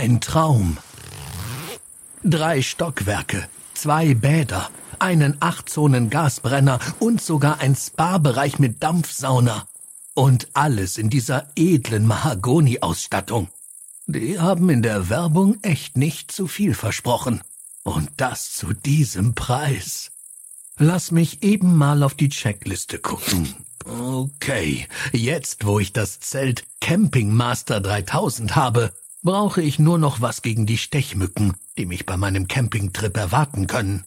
ein Traum. Drei Stockwerke, zwei Bäder, einen Acht-Zonen-Gasbrenner und sogar ein Spa-Bereich mit Dampfsauna. Und alles in dieser edlen Mahagoni-Ausstattung. Die haben in der Werbung echt nicht zu viel versprochen. Und das zu diesem Preis. Lass mich eben mal auf die Checkliste gucken. Okay, jetzt wo ich das Zelt Camping Master 3000 habe, brauche ich nur noch was gegen die Stechmücken, die mich bei meinem Campingtrip erwarten können.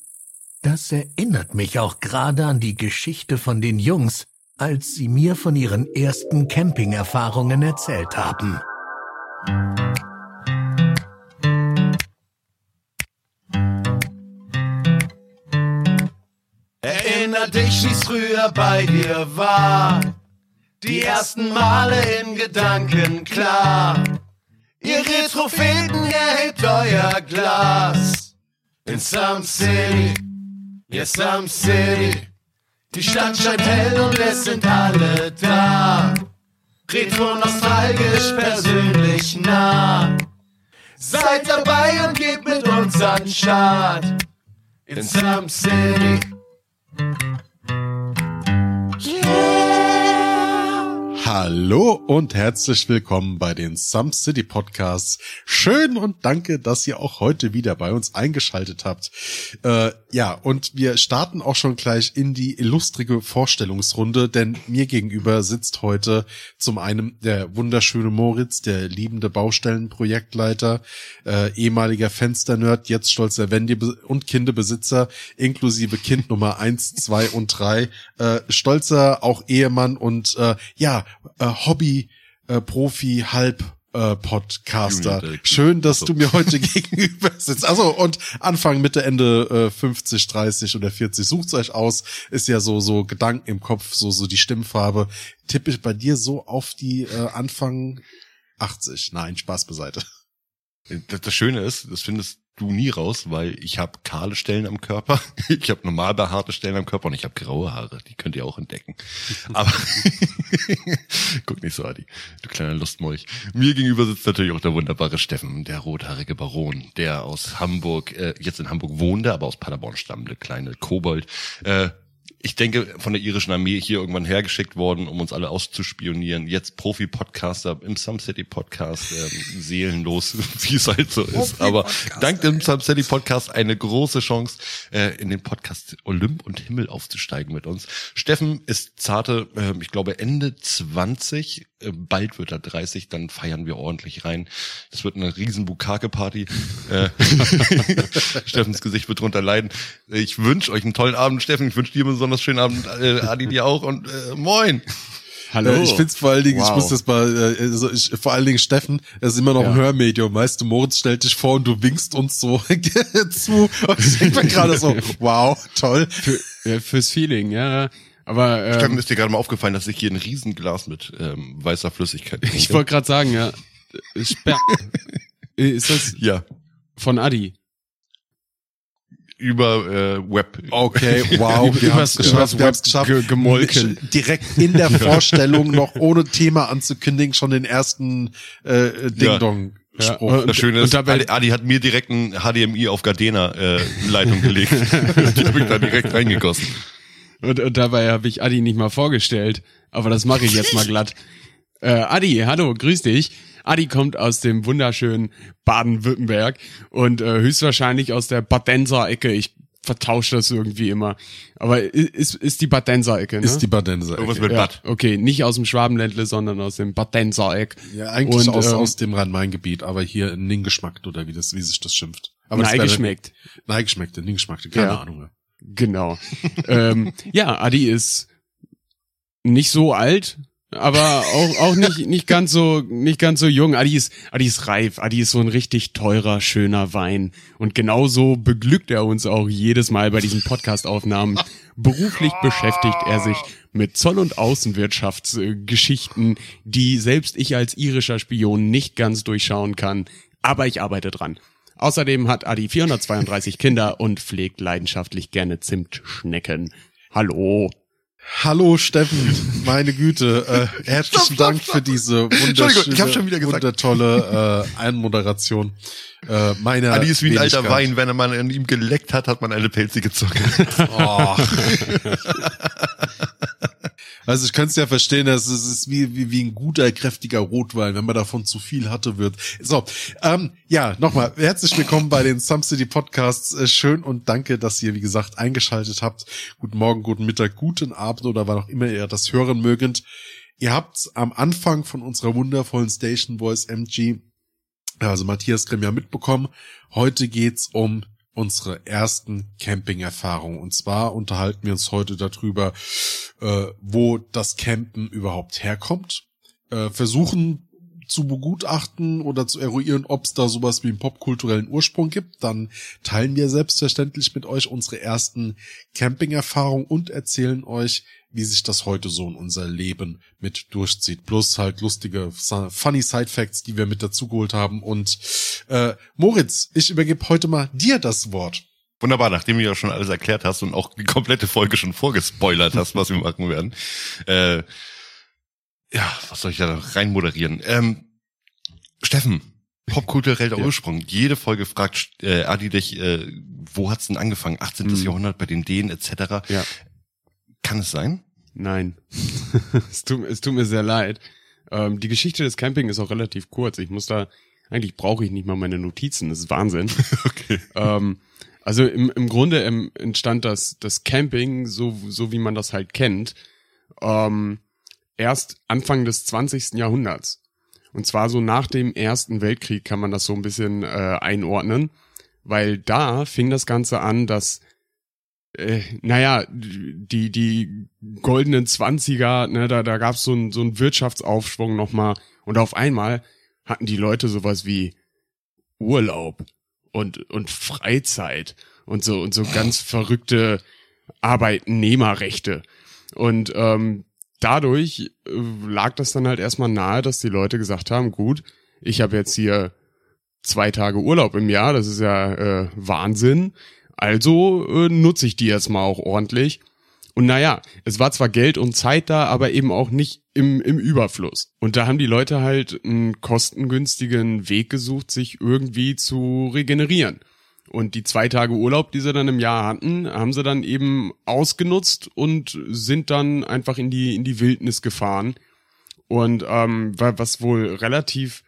Das erinnert mich auch gerade an die Geschichte von den Jungs, als sie mir von ihren ersten Campingerfahrungen erzählt haben. Erinner dich, wie's früher bei dir war. Die ersten Male in Gedanken klar. Ihr Retropheten erhebt euer Glas. In Some City, ja Some City. Die Stadt scheint hell und es sind alle da. Retro nostalgisch persönlich nah. Seid dabei und geht mit uns an Start. In Some City. Hallo und herzlich willkommen bei den Some City Podcasts. Schön und danke, dass ihr auch heute wieder bei uns eingeschaltet habt. Äh, ja, und wir starten auch schon gleich in die illustrige Vorstellungsrunde, denn mir gegenüber sitzt heute zum einen der wunderschöne Moritz, der liebende Baustellenprojektleiter, äh, ehemaliger Fensternerd, jetzt stolzer Wendy- und Kindebesitzer, inklusive Kind Nummer eins, zwei und drei, äh, stolzer auch Ehemann und äh, ja, äh, Hobby, äh, Profi, Halb, äh, Podcaster. Schön, dass du mir heute gegenüber sitzt. Also und Anfang, Mitte, Ende äh, 50, 30 oder 40. Sucht's euch aus. Ist ja so so Gedanken im Kopf, so so die Stimmfarbe. Tippe ich bei dir so auf die äh, Anfang 80. Nein, Spaß beiseite. Das, das Schöne ist, das findest du nie raus, weil ich habe kahle Stellen am Körper, ich habe normal behaarte Stellen am Körper und ich habe graue Haare. Die könnt ihr auch entdecken. Aber guck nicht so, Adi, du kleiner Lustmolch. Mir gegenüber sitzt natürlich auch der wunderbare Steffen, der rothaarige Baron, der aus Hamburg, äh, jetzt in Hamburg wohnte, aber aus Paderborn stammende kleine Kobold. Äh, ich denke, von der irischen Armee hier irgendwann hergeschickt worden, um uns alle auszuspionieren. Jetzt Profi-Podcaster im Some City Podcast, ähm, seelenlos, wie es halt so ist. Aber dank dem Some City Podcast eine große Chance, äh, in den Podcast Olymp und Himmel aufzusteigen mit uns. Steffen ist zarte, äh, ich glaube Ende 20, äh, bald wird er 30, dann feiern wir ordentlich rein. Das wird eine riesen Bukake-Party. Äh, Steffens Gesicht wird drunter leiden. Ich wünsche euch einen tollen Abend, Steffen. Ich wünsche dir einen besonders schönen Abend, äh, Adi dir auch und äh, moin. Hallo. Äh, ich find's vor allen Dingen, wow. ich muss das mal, äh, also ich, vor allen Dingen Steffen, er ist immer noch ja. ein Hörmedium. Weißt du, Moritz stellt dich vor und du winkst uns so zu. Und ich denke mir gerade so, wow, toll. Für, ja, fürs Feeling, ja. Aber ähm, Steffen, ist dir gerade mal aufgefallen, dass ich hier ein Riesenglas mit ähm, weißer Flüssigkeit trinke? Ich wollte gerade sagen, ja. Sper ist das ja. von Adi? über äh, Web. Okay, wow, wir haben es geschafft, wir haben es geschafft, ge gemolken. direkt in der Vorstellung noch ohne Thema anzukündigen, schon den ersten äh, Ding Dong. Ja. Spruch. das Schöne ist, Adi, Adi hat mir direkt ein HDMI auf Gardena äh, Leitung gelegt. Die habe ich da direkt reingegossen. Und, und dabei habe ich Adi nicht mal vorgestellt, aber das mache ich jetzt mal glatt. Äh, Adi, hallo, grüß dich. Adi kommt aus dem wunderschönen Baden-Württemberg und äh, höchstwahrscheinlich aus der Badenser Ecke. Ich vertausche das irgendwie immer. Aber ist, ist die Badenser Ecke, ne? Ist die Badenser Ecke. Irgendwas mit ja, Bad. Okay, nicht aus dem Schwabenländle, sondern aus dem Badenser Eck. Ja, eigentlich und, aus, ähm, aus dem Rhein-Main-Gebiet, aber hier in Ningeschmackt oder wie das, wie sich das schimpft. Aber Nein geschmeckt. Nein geschmeckt, Ningeschmackt, keine ja. Ahnung. Genau. ähm, ja, Adi ist nicht so alt, aber auch auch nicht nicht ganz so nicht ganz so jung. Adi ist Adi ist reif. Adi ist so ein richtig teurer schöner Wein und genauso beglückt er uns auch jedes Mal bei diesen Podcast Aufnahmen. Beruflich beschäftigt er sich mit Zoll- und Außenwirtschaftsgeschichten, die selbst ich als irischer Spion nicht ganz durchschauen kann, aber ich arbeite dran. Außerdem hat Adi 432 Kinder und pflegt leidenschaftlich gerne Zimtschnecken. Hallo. Hallo Steffen, meine Güte, äh, herzlichen Dank für diese Entschuldigung, ich hab schon wieder wunderschöne, gesagt. wundertolle äh, Einmoderation. Äh, meine Adi ist wie ein alter. Wein, wenn er mal an ihm geleckt hat, hat man eine pelzige Zunge. Oh. Also ich kann es ja verstehen, dass es ist wie, wie, wie ein guter, kräftiger Rotwein, wenn man davon zu viel hatte, wird. So, ähm, ja, nochmal, herzlich willkommen bei den Some City Podcasts. Äh, schön und danke, dass ihr, wie gesagt, eingeschaltet habt. Guten Morgen, guten Mittag, guten Abend oder wann auch immer ihr das hören mögend. Ihr habt am Anfang von unserer wundervollen Station Voice MG, also Matthias Grimm ja mitbekommen. Heute geht's um unsere ersten Camping-Erfahrungen. Und zwar unterhalten wir uns heute darüber, äh, wo das Campen überhaupt herkommt. Äh, versuchen zu begutachten oder zu eruieren, ob es da sowas wie einen popkulturellen Ursprung gibt. Dann teilen wir selbstverständlich mit euch unsere ersten Camping-Erfahrungen und erzählen euch, wie sich das heute so in unser Leben mit durchzieht. Plus halt lustige, funny Side-Facts, die wir mit dazugeholt haben. Und äh, Moritz, ich übergebe heute mal dir das Wort. Wunderbar, nachdem du ja schon alles erklärt hast und auch die komplette Folge schon vorgespoilert hast, was wir machen werden. Äh, ja, was soll ich da noch rein moderieren? Ähm, Steffen, popkultureller Ja. Ursprung. Jede Folge fragt äh, Adi dich, äh, wo hat's denn angefangen? 18. Mhm. Jahrhundert bei den Dänen etc. Ja. Kann es sein? Nein. es, tut, es tut mir sehr leid. Ähm, die Geschichte des Camping ist auch relativ kurz. Ich muss da, eigentlich brauche ich nicht mal meine Notizen. Das ist Wahnsinn. Okay. ähm, also im, im Grunde ähm, entstand das, das Camping, so, so wie man das halt kennt, ähm, erst Anfang des 20. Jahrhunderts. Und zwar so nach dem Ersten Weltkrieg kann man das so ein bisschen äh, einordnen, weil da fing das Ganze an, dass äh, naja, die, die goldenen Zwanziger, ne, da, da gab's so einen so einen Wirtschaftsaufschwung nochmal und auf einmal hatten die Leute sowas wie Urlaub und, und Freizeit und so und so ganz verrückte Arbeitnehmerrechte. Und ähm, dadurch äh, lag das dann halt erstmal nahe, dass die Leute gesagt haben, gut, ich habe jetzt hier zwei Tage Urlaub im Jahr, das ist ja äh, Wahnsinn. Also äh, nutze ich die jetzt mal auch ordentlich. Und naja, es war zwar Geld und Zeit da, aber eben auch nicht im, im Überfluss. Und da haben die Leute halt einen kostengünstigen Weg gesucht, sich irgendwie zu regenerieren. Und die zwei Tage Urlaub, die sie dann im Jahr hatten, haben sie dann eben ausgenutzt und sind dann einfach in die, in die Wildnis gefahren. Und ähm, wa- was wohl relativ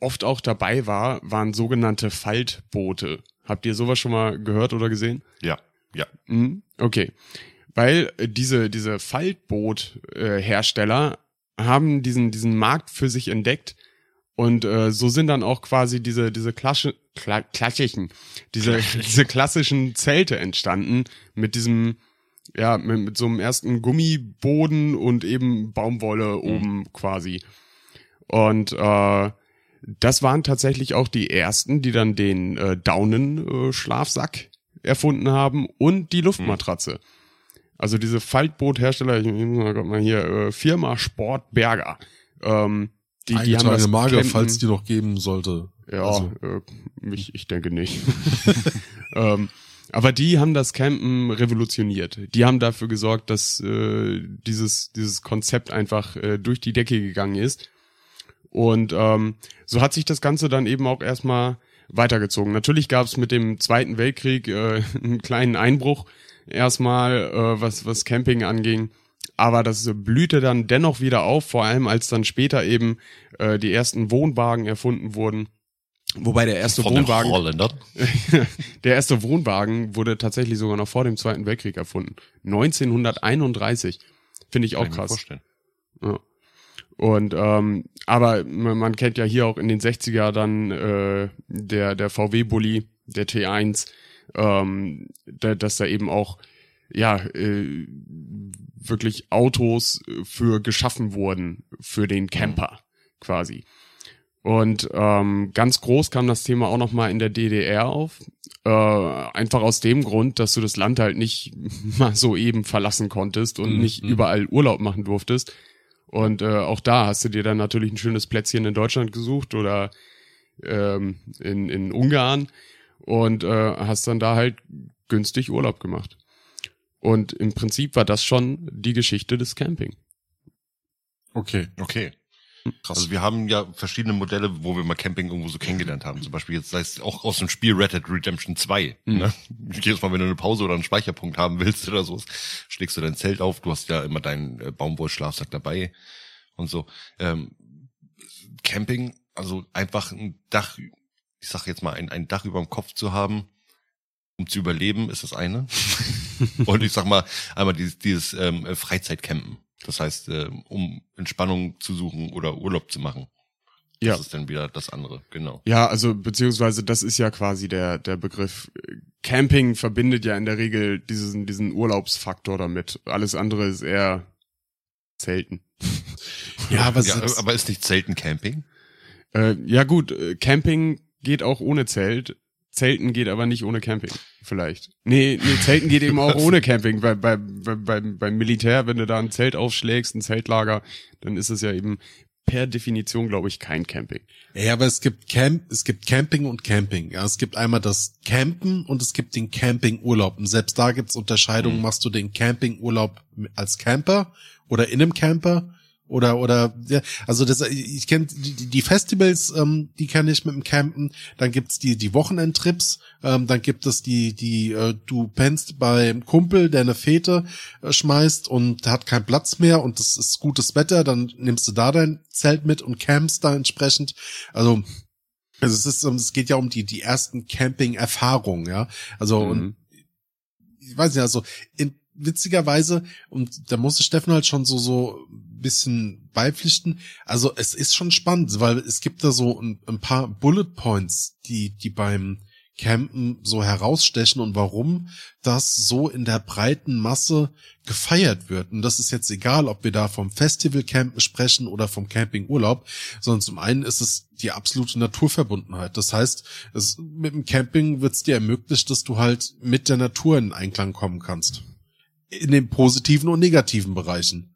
oft auch dabei war, waren sogenannte Faltboote. Habt ihr sowas schon mal gehört oder gesehen? Ja, ja. Mhm, Okay. Weil diese, diese Faltboot-Hersteller haben diesen, diesen Markt für sich entdeckt und äh, so sind dann auch quasi diese, diese Klasche, Kla klassischen, diese, diese klassischen Zelte entstanden mit diesem, ja, mit, mit so einem ersten Gummiboden und eben Baumwolle oben quasi. Und äh, das waren tatsächlich auch die ersten, die dann den äh, Daunenschlafsack erfunden haben und die Luftmatratze. Also diese Faltboothersteller, ich, muss mal, hier, äh, Firma Sport Berger. Ähm, die, die haben das Marke, Campen- falls die noch geben sollte. ja, Also, äh, ich, ich denke nicht. ähm, aber die haben das Campen revolutioniert. Die haben dafür gesorgt, dass äh, dieses, dieses Konzept einfach äh, durch die Decke gegangen ist. Und ähm, so hat sich das Ganze dann eben auch erstmal weitergezogen. Natürlich gab es mit dem Zweiten Weltkrieg äh, einen kleinen Einbruch erstmal, äh, was, was Camping anging. Aber das blühte dann dennoch wieder auf, vor allem als dann später eben äh, die ersten Wohnwagen erfunden wurden. Wobei der erste Von Wohnwagen, Holländern. der erste Wohnwagen wurde tatsächlich sogar noch vor dem Zweiten Weltkrieg erfunden. 1931. Finde ich auch Kann ich mir krass. vorstellen. Ja. Und ähm, aber man kennt ja hier auch in den 60er dann äh, der der VW Bulli, der T1, ähm, da, dass da eben auch ja äh, wirklich Autos für geschaffen wurden für den Camper quasi. Und ähm, ganz groß kam das Thema auch noch mal in der DDR auf. Äh, einfach aus dem Grund, dass du das Land halt nicht mal so eben verlassen konntest und Mhm. nicht überall Urlaub machen durftest. Und äh, auch da hast du dir dann natürlich ein schönes Plätzchen in Deutschland gesucht oder ähm, in, in Ungarn und äh, hast dann da halt günstig Urlaub gemacht. Und im Prinzip war das schon die Geschichte des Camping. Okay. Okay. Also wir haben ja verschiedene Modelle, wo wir mal Camping irgendwo so kennengelernt haben. Zum Beispiel jetzt sei es auch aus dem Spiel Red Dead Redemption 2. Mhm. Ne? Jedes Mal, wenn du eine Pause oder einen Speicherpunkt haben willst oder so, schlägst du dein Zelt auf. Du hast ja immer deinen äh, Baumwollschlafsack dabei und so. Ähm, Camping, also einfach ein Dach, ich sag jetzt mal, ein, ein Dach über dem Kopf zu haben, um zu überleben, ist das eine. und ich sag mal, einmal dieses, dieses ähm, Freizeitcampen. Das heißt, ähm, um Entspannung zu suchen oder Urlaub zu machen. Ja. Das ist dann wieder das andere, genau. Ja, also beziehungsweise das ist ja quasi der der Begriff. Camping verbindet ja in der Regel diesen diesen Urlaubsfaktor damit. Alles andere ist eher Zelten. Ja, aber, Ja, selbst- aber ist nicht selten Camping? Äh, ja gut, äh, Camping geht auch ohne Zelt. Zelten geht aber nicht ohne Camping, vielleicht. Nee, nee Zelten geht eben auch ohne Camping. Bei, bei, bei, beim, beim Militär, wenn du da ein Zelt aufschlägst, ein Zeltlager, dann ist es ja eben per Definition, glaube ich, kein Camping. Ja, aber es gibt Camp, es gibt Camping und Camping. Ja, es gibt einmal das Campen und es gibt den Campingurlaub. Und selbst da gibt's Unterscheidungen. Mhm. Machst du den Campingurlaub als Camper oder in einem Camper? Oder, oder, ja, also das, ich kenne die, die Festivals, ähm, die kenne ich mit dem Campen. Dann gibt's die, die Wochenendtrips. Ähm, dann gibt es die, die, äh, du pennst beim Kumpel, der eine Fete äh, schmeißt und hat keinen Platz mehr und das ist gutes Wetter. Dann nimmst du da dein Zelt mit und campst da entsprechend. Also, also es ist, es geht ja um die, die ersten Camping-Erfahrungen, ja. Also, und Mhm. ich weiß nicht, also in, witzigerweise, und da musste Steffen halt schon so, so bisschen beipflichten, also es ist schon spannend, weil es gibt da so ein, ein paar Bullet Points, die, die beim Campen so herausstechen und warum das so in der breiten Masse gefeiert wird. Und das ist jetzt egal, ob wir da vom Festival-Campen sprechen oder vom Campingurlaub, sondern zum einen ist es die absolute Naturverbundenheit. Das heißt, es, mit dem Camping wird es dir ermöglicht, dass du halt mit der Natur in Einklang kommen kannst. In den positiven und negativen Bereichen.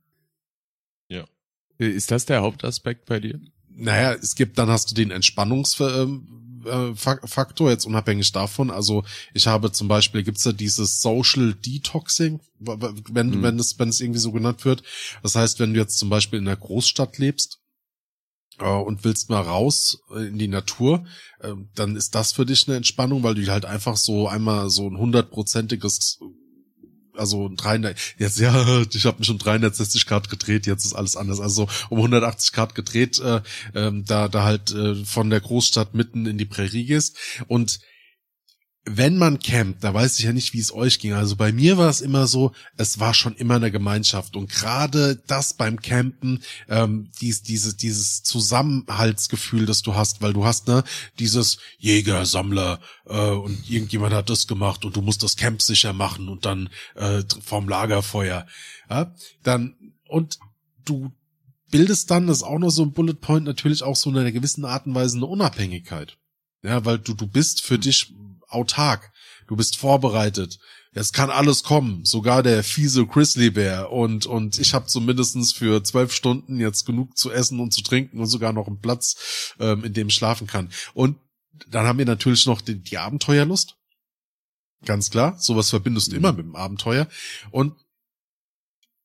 Äh, Ist das der Hauptaspekt bei dir? Naja, es gibt, dann hast du den Entspannungsfaktor, jetzt unabhängig davon. Also ich habe zum Beispiel, gibt's da dieses Social Detoxing, wenn, Mhm. wenn es, wenn es irgendwie so genannt wird. Das heißt, wenn du jetzt zum Beispiel in einer Großstadt lebst, äh, und willst mal raus äh, in die Natur, äh, dann ist das für dich eine Entspannung, weil du halt einfach so einmal so ein hundertprozentiges also ein 300, jetzt ja, ich habe mich um 360 Grad gedreht, jetzt ist alles anders. Also um 180 Grad gedreht, äh, ähm, da da halt äh, von der Großstadt mitten in die Prärie gehst. Und wenn man campt, da weiß ich ja nicht, wie es euch ging. Also bei mir war es immer so, es war schon immer eine Gemeinschaft. Und gerade das beim Campen, ähm, dies, dieses, dieses Zusammenhaltsgefühl, das du hast, weil du hast, ne, dieses Jäger, Sammler, äh, und irgendjemand hat das gemacht und du musst das Camp sicher machen und dann äh, vorm Lagerfeuer. Ja, dann, und du bildest dann, das ist auch noch so ein Bullet Point, natürlich auch so in einer gewissen Art und Weise eine Unabhängigkeit. Ja, weil du, du bist für dich autark. Du bist vorbereitet. Es kann alles kommen, sogar der fiese Grizzly Bear und und ich habe zumindestens für zwölf Stunden jetzt genug zu essen und zu trinken und sogar noch einen Platz, ähm, in dem ich schlafen kann. Und dann haben wir natürlich noch die, die Abenteuerlust. Ganz klar, sowas verbindest du immer mit dem Abenteuer. Und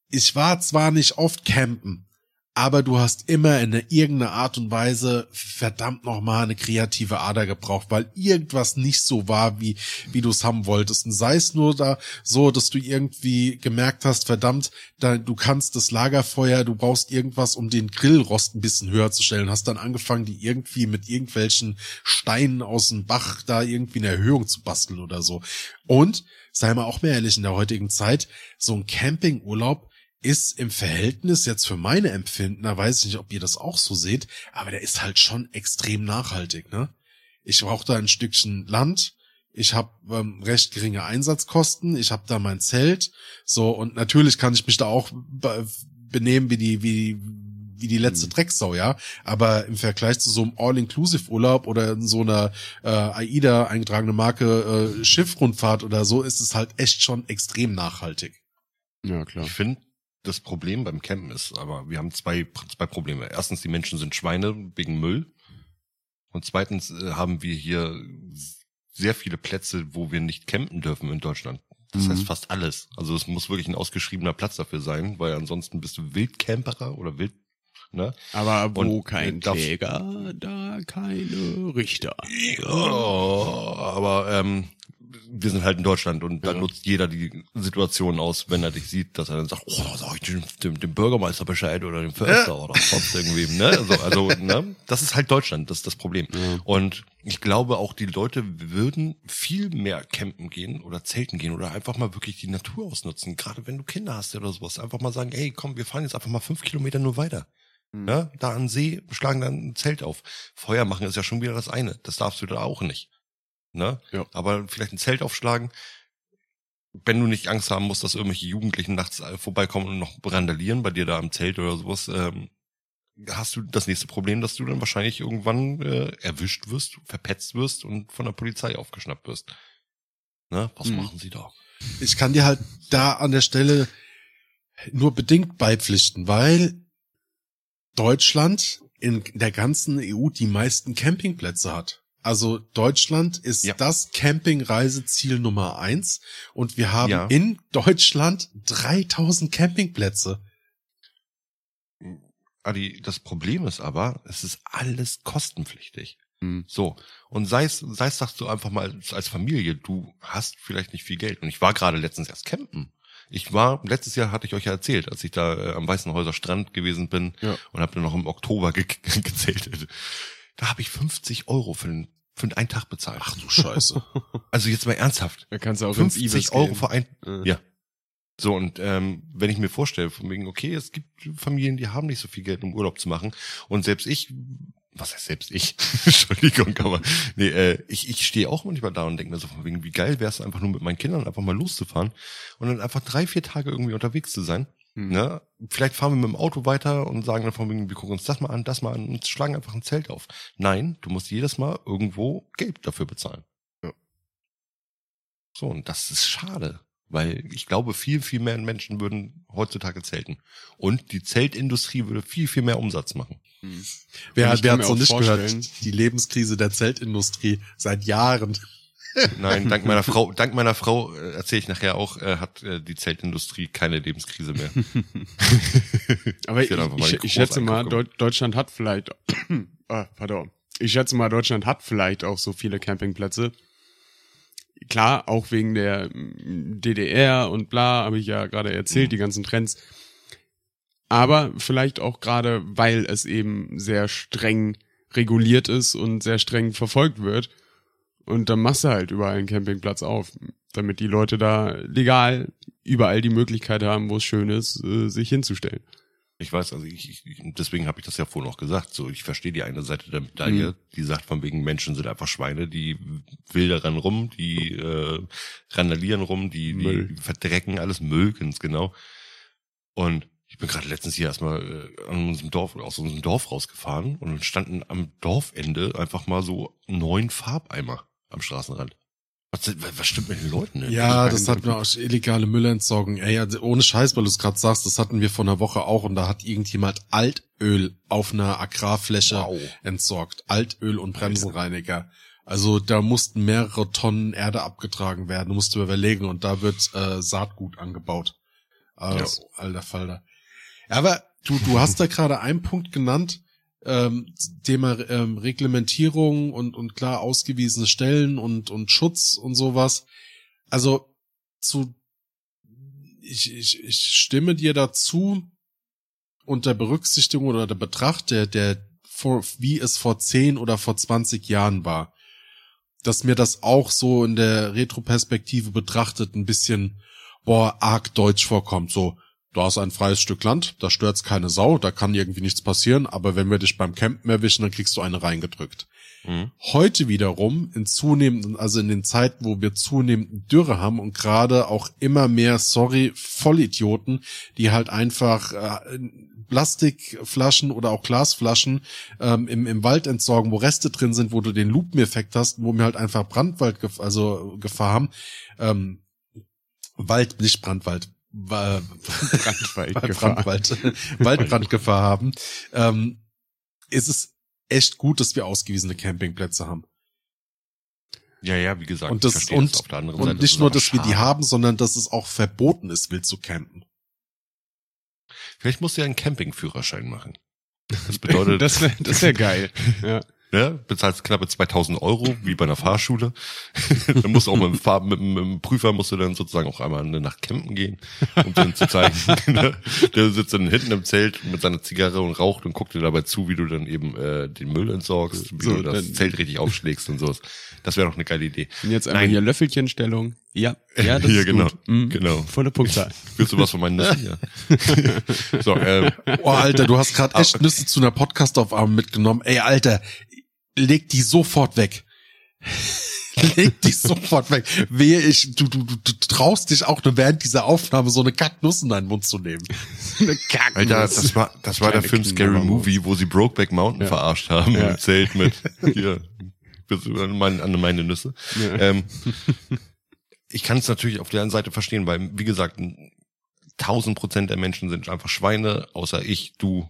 ich war zwar nicht oft campen, aber du hast immer in irgendeiner Art und Weise verdammt nochmal eine kreative Ader gebraucht, weil irgendwas nicht so war, wie, wie du es haben wolltest. Und sei es nur da so, dass du irgendwie gemerkt hast, verdammt, da, du kannst das Lagerfeuer, du brauchst irgendwas, um den Grillrost ein bisschen höher zu stellen, hast dann angefangen, die irgendwie mit irgendwelchen Steinen aus dem Bach da irgendwie eine Erhöhung zu basteln oder so. Und, sei mal auch mehr ehrlich, in der heutigen Zeit, so ein Campingurlaub ist im Verhältnis jetzt für meine Empfinden, da weiß ich nicht, ob ihr das auch so seht, aber der ist halt schon extrem nachhaltig, ne? Ich brauche da ein Stückchen Land, ich habe ähm, recht geringe Einsatzkosten, ich habe da mein Zelt, so und natürlich kann ich mich da auch be benehmen wie die wie wie die letzte Drecksau, ja. Aber im Vergleich zu so einem All-Inclusive-Urlaub oder in so einer äh, AIDA eingetragene Marke äh, Schiffrundfahrt oder so, ist es halt echt schon extrem nachhaltig. Ja, klar. Ich finde, das Problem beim Campen ist, aber wir haben zwei, zwei Probleme. Erstens, die Menschen sind Schweine wegen Müll. Und zweitens äh, haben wir hier sehr viele Plätze, wo wir nicht campen dürfen in Deutschland. Das Mhm. heißt fast alles. Also es muss wirklich ein ausgeschriebener Platz dafür sein, weil ansonsten bist du Wildcamperer oder Wild, ne? Aber wo Und kein darf- Kläger, da keine Richter. Ja, aber ähm, wir sind halt in Deutschland und dann Ja. nutzt jeder die Situation aus, wenn er dich sieht, dass er dann sagt, oh, da sag ich dem, dem, dem Bürgermeister Bescheid oder dem Förster oder sonst irgendwie, ne? Also, also, ne? Das ist halt Deutschland, das ist das Problem. Und ich glaube auch, die Leute würden viel mehr campen gehen oder zelten gehen oder einfach mal wirklich die Natur ausnutzen. Gerade wenn du Kinder hast oder sowas. Einfach mal sagen, ey, komm, wir fahren jetzt einfach mal fünf Kilometer nur weiter. Ja, da am See schlagen dann ein Zelt auf. Feuer machen ist ja schon wieder das eine. Das darfst du da auch nicht. Ne? Ja. Aber vielleicht ein Zelt aufschlagen, wenn du nicht Angst haben musst, dass irgendwelche Jugendlichen nachts äh, vorbeikommen und noch randalieren bei dir da am Zelt oder sowas, ähm, hast du das nächste Problem, dass du dann wahrscheinlich irgendwann äh, erwischt wirst, verpetzt wirst und von der Polizei aufgeschnappt wirst. Ne? Was Mhm. machen sie da? Ich kann dir halt da an der Stelle nur bedingt beipflichten, weil Deutschland in der ganzen EU die meisten Campingplätze hat. Also Deutschland ist Ja. das Campingreiseziel Nummer eins und wir haben Ja. in Deutschland 3000 Campingplätze. Adi, das Problem ist aber, es ist alles kostenpflichtig. Hm. So. Und sei es, sei es, sagst du einfach mal als- als Familie, du hast vielleicht nicht viel Geld. Und ich war gerade letztens erst campen. Ich war, letztes Jahr hatte ich euch ja erzählt, als ich da äh, am Weißenhäuser Strand gewesen bin Ja. und habe dann noch im Oktober ge gezeltet. Da habe ich 50 Euro für den, für einen Tag bezahlt. Ach du Scheiße. Also jetzt mal ernsthaft. Da kannst du auch ins 50 Ibis Euro gehen. für ein, Ja. ja. So, und ähm, wenn ich mir vorstelle, von wegen, okay, es gibt Familien, die haben nicht so viel Geld, um Urlaub zu machen. Und selbst ich, was heißt selbst ich? Entschuldigung, aber nee, äh, ich, ich stehe auch manchmal da und denke mir so von wegen, wie geil wäre es einfach nur mit meinen Kindern einfach mal loszufahren und dann einfach drei, vier Tage irgendwie unterwegs zu sein. Hm. Ne? Vielleicht fahren wir mit dem Auto weiter und sagen dann von wegen, wir gucken uns das mal an, das mal an und schlagen einfach ein Zelt auf. Nein, du musst jedes Mal irgendwo Geld dafür bezahlen. Ja. So, und das ist schade. Weil ich glaube, viel, viel mehr Menschen würden heutzutage zelten. Und die Zeltindustrie würde viel, viel mehr Umsatz machen. Hm. Wer, wer mir noch nicht gehört? Die Lebenskrise der Zeltindustrie seit Jahren. Nein, dank meiner Frau, dank meiner Frau, äh, erzähle ich nachher auch, äh, hat äh, die Zeltindustrie keine Lebenskrise mehr. Aber Ich ich, ich, schätze mal. Deu Deutschland hat vielleicht, ah, pardon. Ich schätze mal, Deutschland hat vielleicht auch so viele Campingplätze. Klar, auch wegen der mm, DDR und bla, habe ich ja gerade erzählt, die ganzen Trends. Aber vielleicht auch gerade, weil es eben sehr streng reguliert ist und sehr streng verfolgt wird. Und dann machst du halt überall einen Campingplatz auf, damit die Leute da legal überall die Möglichkeit haben, wo es schön ist, äh, sich hinzustellen. Ich weiß, also ich, ich deswegen habe ich das ja vorhin auch gesagt. So, ich verstehe die eine Seite der Medaille, Mhm. die sagt von wegen Menschen sind einfach Schweine, die wildern rum, die äh, randalieren rum, die, Müll. die verdrecken alles Müll, ganz genau. Und ich bin gerade letztens hier erstmal äh, an unserem Dorf, aus unserem Dorf rausgefahren und standen am Dorfende einfach mal so neun Farbeimer am Straßenrand. Was, was stimmt mit den Leuten denn? Ja, das hatten wir auch illegale Müllentsorgung. Ey, also ohne Scheiß, weil du es gerade sagst, das hatten wir vor einer Woche auch und da hat irgendjemand Altöl auf einer Agrarfläche Wow. entsorgt. Altöl und Bremsenreiniger. Also da mussten mehrere Tonnen Erde abgetragen werden. Du musst überlegen und da wird äh, Saatgut angebaut. Also, alter Falter. Ja, aber du, du hast da gerade einen Punkt genannt, ähm, Thema ähm, Reglementierung und, und klar ausgewiesene Stellen und, und Schutz und sowas. Also zu ich, ich, ich stimme dir dazu unter Berücksichtigung oder der Betracht der, der vor, wie es vor 10 oder vor 20 Jahren war. Dass mir das auch so in der Retroperspektive betrachtet ein bisschen, boah, arg deutsch vorkommt. So, du hast ein freies Stück Land, da stört's keine Sau, da kann irgendwie nichts passieren, aber wenn wir dich beim Campen erwischen, dann kriegst du eine reingedrückt. Mhm. Heute wiederum in zunehmenden, also in den Zeiten, wo wir zunehmend Dürre haben und gerade auch immer mehr, sorry, Vollidioten, die halt einfach äh, Plastikflaschen oder auch Glasflaschen ähm, im, im Wald entsorgen, wo Reste drin sind, wo du den Lupeneffekt hast, wo wir halt einfach Brandwald, also Gefahr haben. Ähm, Wald, nicht Brandwald, Wa- Brandwaldgefahr. Brandwald, Waldbrandgefahr haben, ähm, ist es echt gut, dass wir ausgewiesene Campingplätze haben. Ja, ja, wie gesagt. Und das und, anderen und Seite, nicht ist nur, dass wir die haben, sondern dass es auch verboten ist, wild zu campen. Vielleicht musst du ja einen Campingführerschein machen. Das bedeutet, das wäre das wär geil. Ja. Ne, bezahlst knappe 2000 Euro, wie bei einer Fahrschule. dann musst du auch mit dem, Fahr mit, mit dem Prüfer musst du dann sozusagen auch einmal eine Nacht campen gehen, um dann zu zeigen, ne? der sitzt dann hinten im Zelt mit seiner Zigarre und raucht und guckt dir dabei zu, wie du dann eben äh, den Müll entsorgst, wie So, du das dann- Zelt richtig aufschlägst und sowas. Das wäre doch eine geile Idee. Und jetzt einmal Nein. hier Löffelchenstellung. Ja, ja, das Ja, ist genau. gut. Mhm. Genau. Volle Punktzahl. Willst du was von meinen Nüssen? Ja. so, äh, Oh, Alter, du hast gerade echt Nüsse zu einer Podcast-Aufnahme mitgenommen. Ey, Alter, leg die sofort weg. leg die sofort weg. Wehe ich, du, du, du, du traust dich auch nur während dieser Aufnahme so eine Kacknuss in deinen Mund zu nehmen. Eine Kacknuss. Alter, das war, das war der Film Scary. Movie, wo sie Brokeback Mountain Ja. verarscht haben Ja. im Zelt mit hier, an meine, an meine Nüsse. Ja. Ähm, ich kann es natürlich auf der einen Seite verstehen, weil, wie gesagt, tausend Prozent der Menschen sind einfach Schweine, außer ich, du,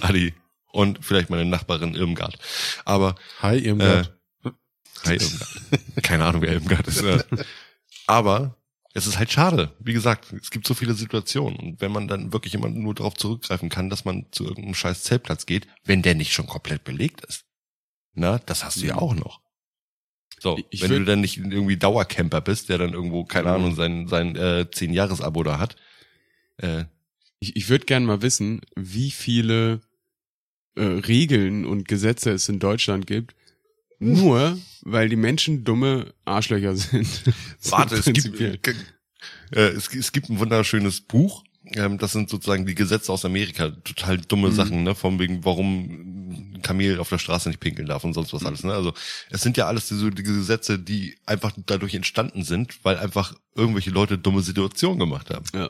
Adi und vielleicht meine Nachbarin Irmgard. Aber Hi, äh, Irmgard. hi Irmgard. Keine Ahnung, wer Irmgard ist. Äh. Aber es ist halt schade. Wie gesagt, es gibt so viele Situationen. Und wenn man dann wirklich immer nur darauf zurückgreifen kann, dass man zu irgendeinem scheiß Zeltplatz geht, wenn der nicht schon komplett belegt ist. Na, das hast du ja auch noch. So, Ich wenn du dann nicht irgendwie Dauercamper bist, der dann irgendwo, keine Mhm. Ahnung, sein, sein äh, 10-Jahres-Abo da hat. Äh, Ich, ich würde gern mal wissen, wie viele äh, Regeln und Gesetze es in Deutschland gibt, nur weil die Menschen dumme Arschlöcher sind. So Warte, es gibt, äh, es, es gibt ein wunderschönes Buch. Ähm, das sind sozusagen die Gesetze aus Amerika. Total dumme Mhm. Sachen, ne? Von wegen, warum ein Kamel auf der Straße nicht pinkeln darf und sonst was alles, ne? Also, es sind ja alles diese, die Gesetze, die einfach dadurch entstanden sind, weil einfach irgendwelche Leute dumme Situationen gemacht haben. Ja.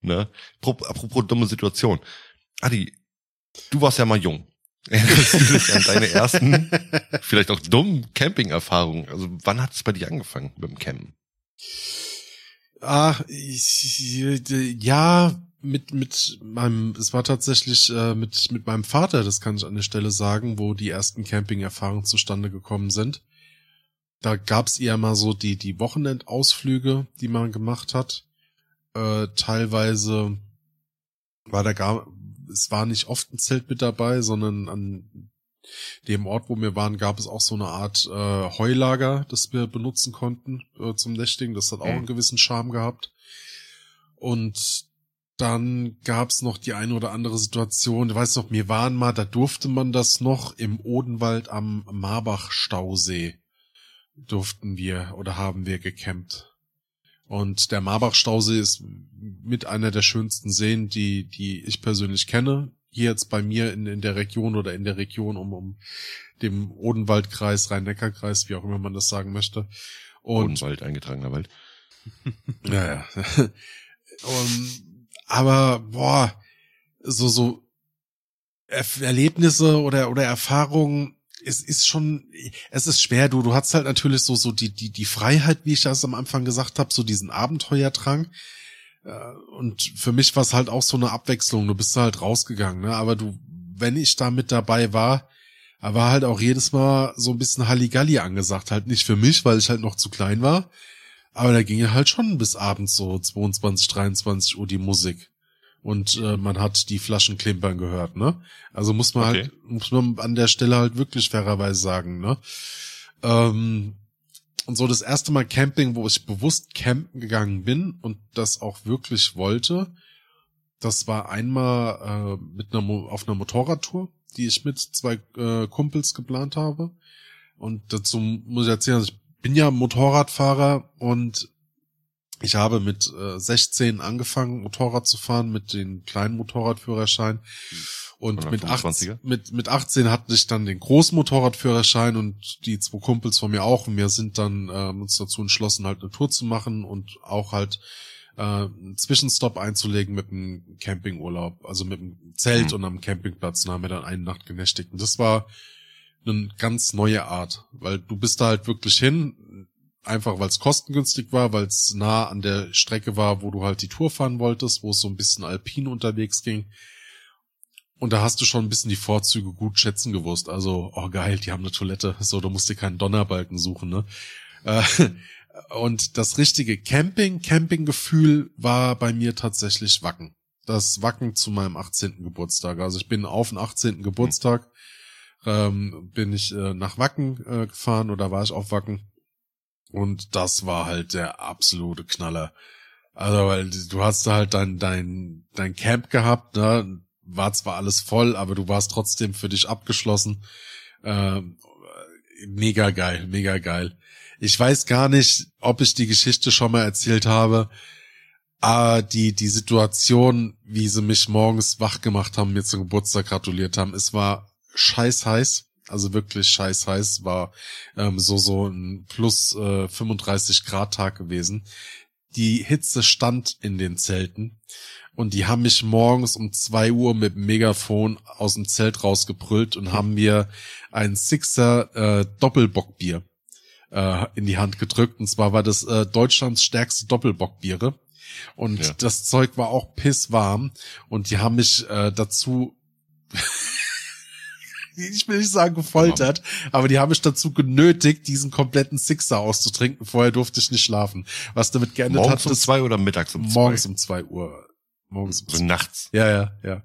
Ne? Pro, apropos dumme Situation. Adi, du warst ja mal jung. Erinnerst du dich an deine ersten, vielleicht auch dummen Camping-Erfahrungen? Also, wann hat es bei dir angefangen mit dem Campen? Ah, ich, ja, mit, mit meinem, es war tatsächlich äh, mit, mit meinem Vater, das kann ich an der Stelle sagen, wo die ersten Camping-Erfahrungen zustande gekommen sind. Da gab's eher mal so die, die Wochenendausflüge, die man gemacht hat. Äh, teilweise war da gar, es war nicht oft ein Zelt mit dabei, sondern an dem Ort, wo wir waren, gab es auch so eine Art äh, Heulager, das wir benutzen konnten äh, zum Nächtigen. Das hat auch einen gewissen Charme gehabt. Und dann gab's noch die eine oder andere Situation. Du weißt noch, wir waren mal, da durfte man das noch im Odenwald am Marbach-Stausee. Durften wir oder haben wir gecampt. Und der Marbach-Stausee ist mit einer der schönsten Seen, die, die ich persönlich kenne. Hier jetzt bei mir in, in der Region oder in der Region um, um dem Odenwaldkreis, Rhein-Neckar-Kreis, wie auch immer man das sagen möchte. Und Odenwald, eingetragener Wald. ja, ja. um, aber boah, so so Erlebnisse oder oder Erfahrungen, es ist schon, es ist schwer. Du du hast halt natürlich so so die die die Freiheit, wie ich das am Anfang gesagt habe, so diesen Abenteuerdrang. Äh, Und für mich war es halt auch so eine Abwechslung. Du bist halt rausgegangen, ne? Aber du, wenn ich da mit dabei war, war halt auch jedes Mal so ein bisschen Halligalli angesagt. Halt nicht für mich, weil ich halt noch zu klein war. Aber da ging halt schon bis abends so 22, 23 Uhr die Musik. Und äh, man hat die Flaschen klimpern gehört, ne? Also muss man Okay. halt, muss man an der Stelle halt wirklich fairerweise sagen, ne? Ähm, und so das erste Mal Camping, wo ich bewusst campen gegangen bin und das auch wirklich wollte, das war einmal äh, mit einer Mo auf einer Motorradtour, die ich mit zwei äh, Kumpels geplant habe. Und dazu muss ich erzählen, also ich bin ja Motorradfahrer und ich habe mit äh, 16 angefangen, Motorrad zu fahren, mit den kleinen Motorradführerschein. Und mit 18, 25er? mit, mit 18 hatte ich dann den großen Motorradführerschein und die zwei Kumpels von mir auch. Und wir sind dann äh, uns dazu entschlossen, halt eine Tour zu machen und auch halt äh, einen Zwischenstopp einzulegen mit einem Campingurlaub, also mit einem Zelt Mhm. und am Campingplatz. Da haben wir dann eine Nacht genächtigt. Und das war eine ganz neue Art, weil du bist da halt wirklich hin, einfach weil es kostengünstig war, weil es nah an der Strecke war, wo du halt die Tour fahren wolltest, wo es so ein bisschen alpin unterwegs ging. Und da hast du schon ein bisschen die Vorzüge gut schätzen gewusst. Also, oh geil, die haben eine Toilette. So, du musst dir keinen Donnerbalken suchen, ne? Äh, und das richtige Camping, Campinggefühl war bei mir tatsächlich Wacken. Das Wacken zu meinem 18. Geburtstag. Also ich bin auf den 18. Geburtstag, ähm, bin ich äh, nach Wacken äh, gefahren oder war ich auf Wacken. Und das war halt der absolute Knaller. Also, weil du hast halt dein, dein, dein Camp gehabt, ne? war zwar alles voll, aber du warst trotzdem für dich abgeschlossen. Ähm, mega geil, mega geil. Ich weiß gar nicht, ob ich die Geschichte schon mal erzählt habe, aber die, die Situation, wie sie mich morgens wach gemacht haben, mir zum Geburtstag gratuliert haben, es war scheiß heiß. Also wirklich scheiß heiß, war ähm, so so ein plus äh, 35 Grad Tag gewesen. Die Hitze stand in den Zelten und die haben mich morgens um zwei Uhr mit dem Megafon aus dem Zelt rausgebrüllt und haben mir ein Sixer äh, Doppelbockbier äh, in die Hand gedrückt. Und zwar war das äh, Deutschlands stärkste Doppelbockbiere. Und Ja. das Zeug war auch pisswarm. Und die haben mich äh, dazu ich will nicht sagen gefoltert, aber die haben mich dazu genötigt, diesen kompletten Sixer auszutrinken. Vorher durfte ich nicht schlafen. Was damit geendet Morgens hat, um das zwei oder mittags um zwei? morgens um zwei Uhr. Morgens um So nachts. ja, ja, ja.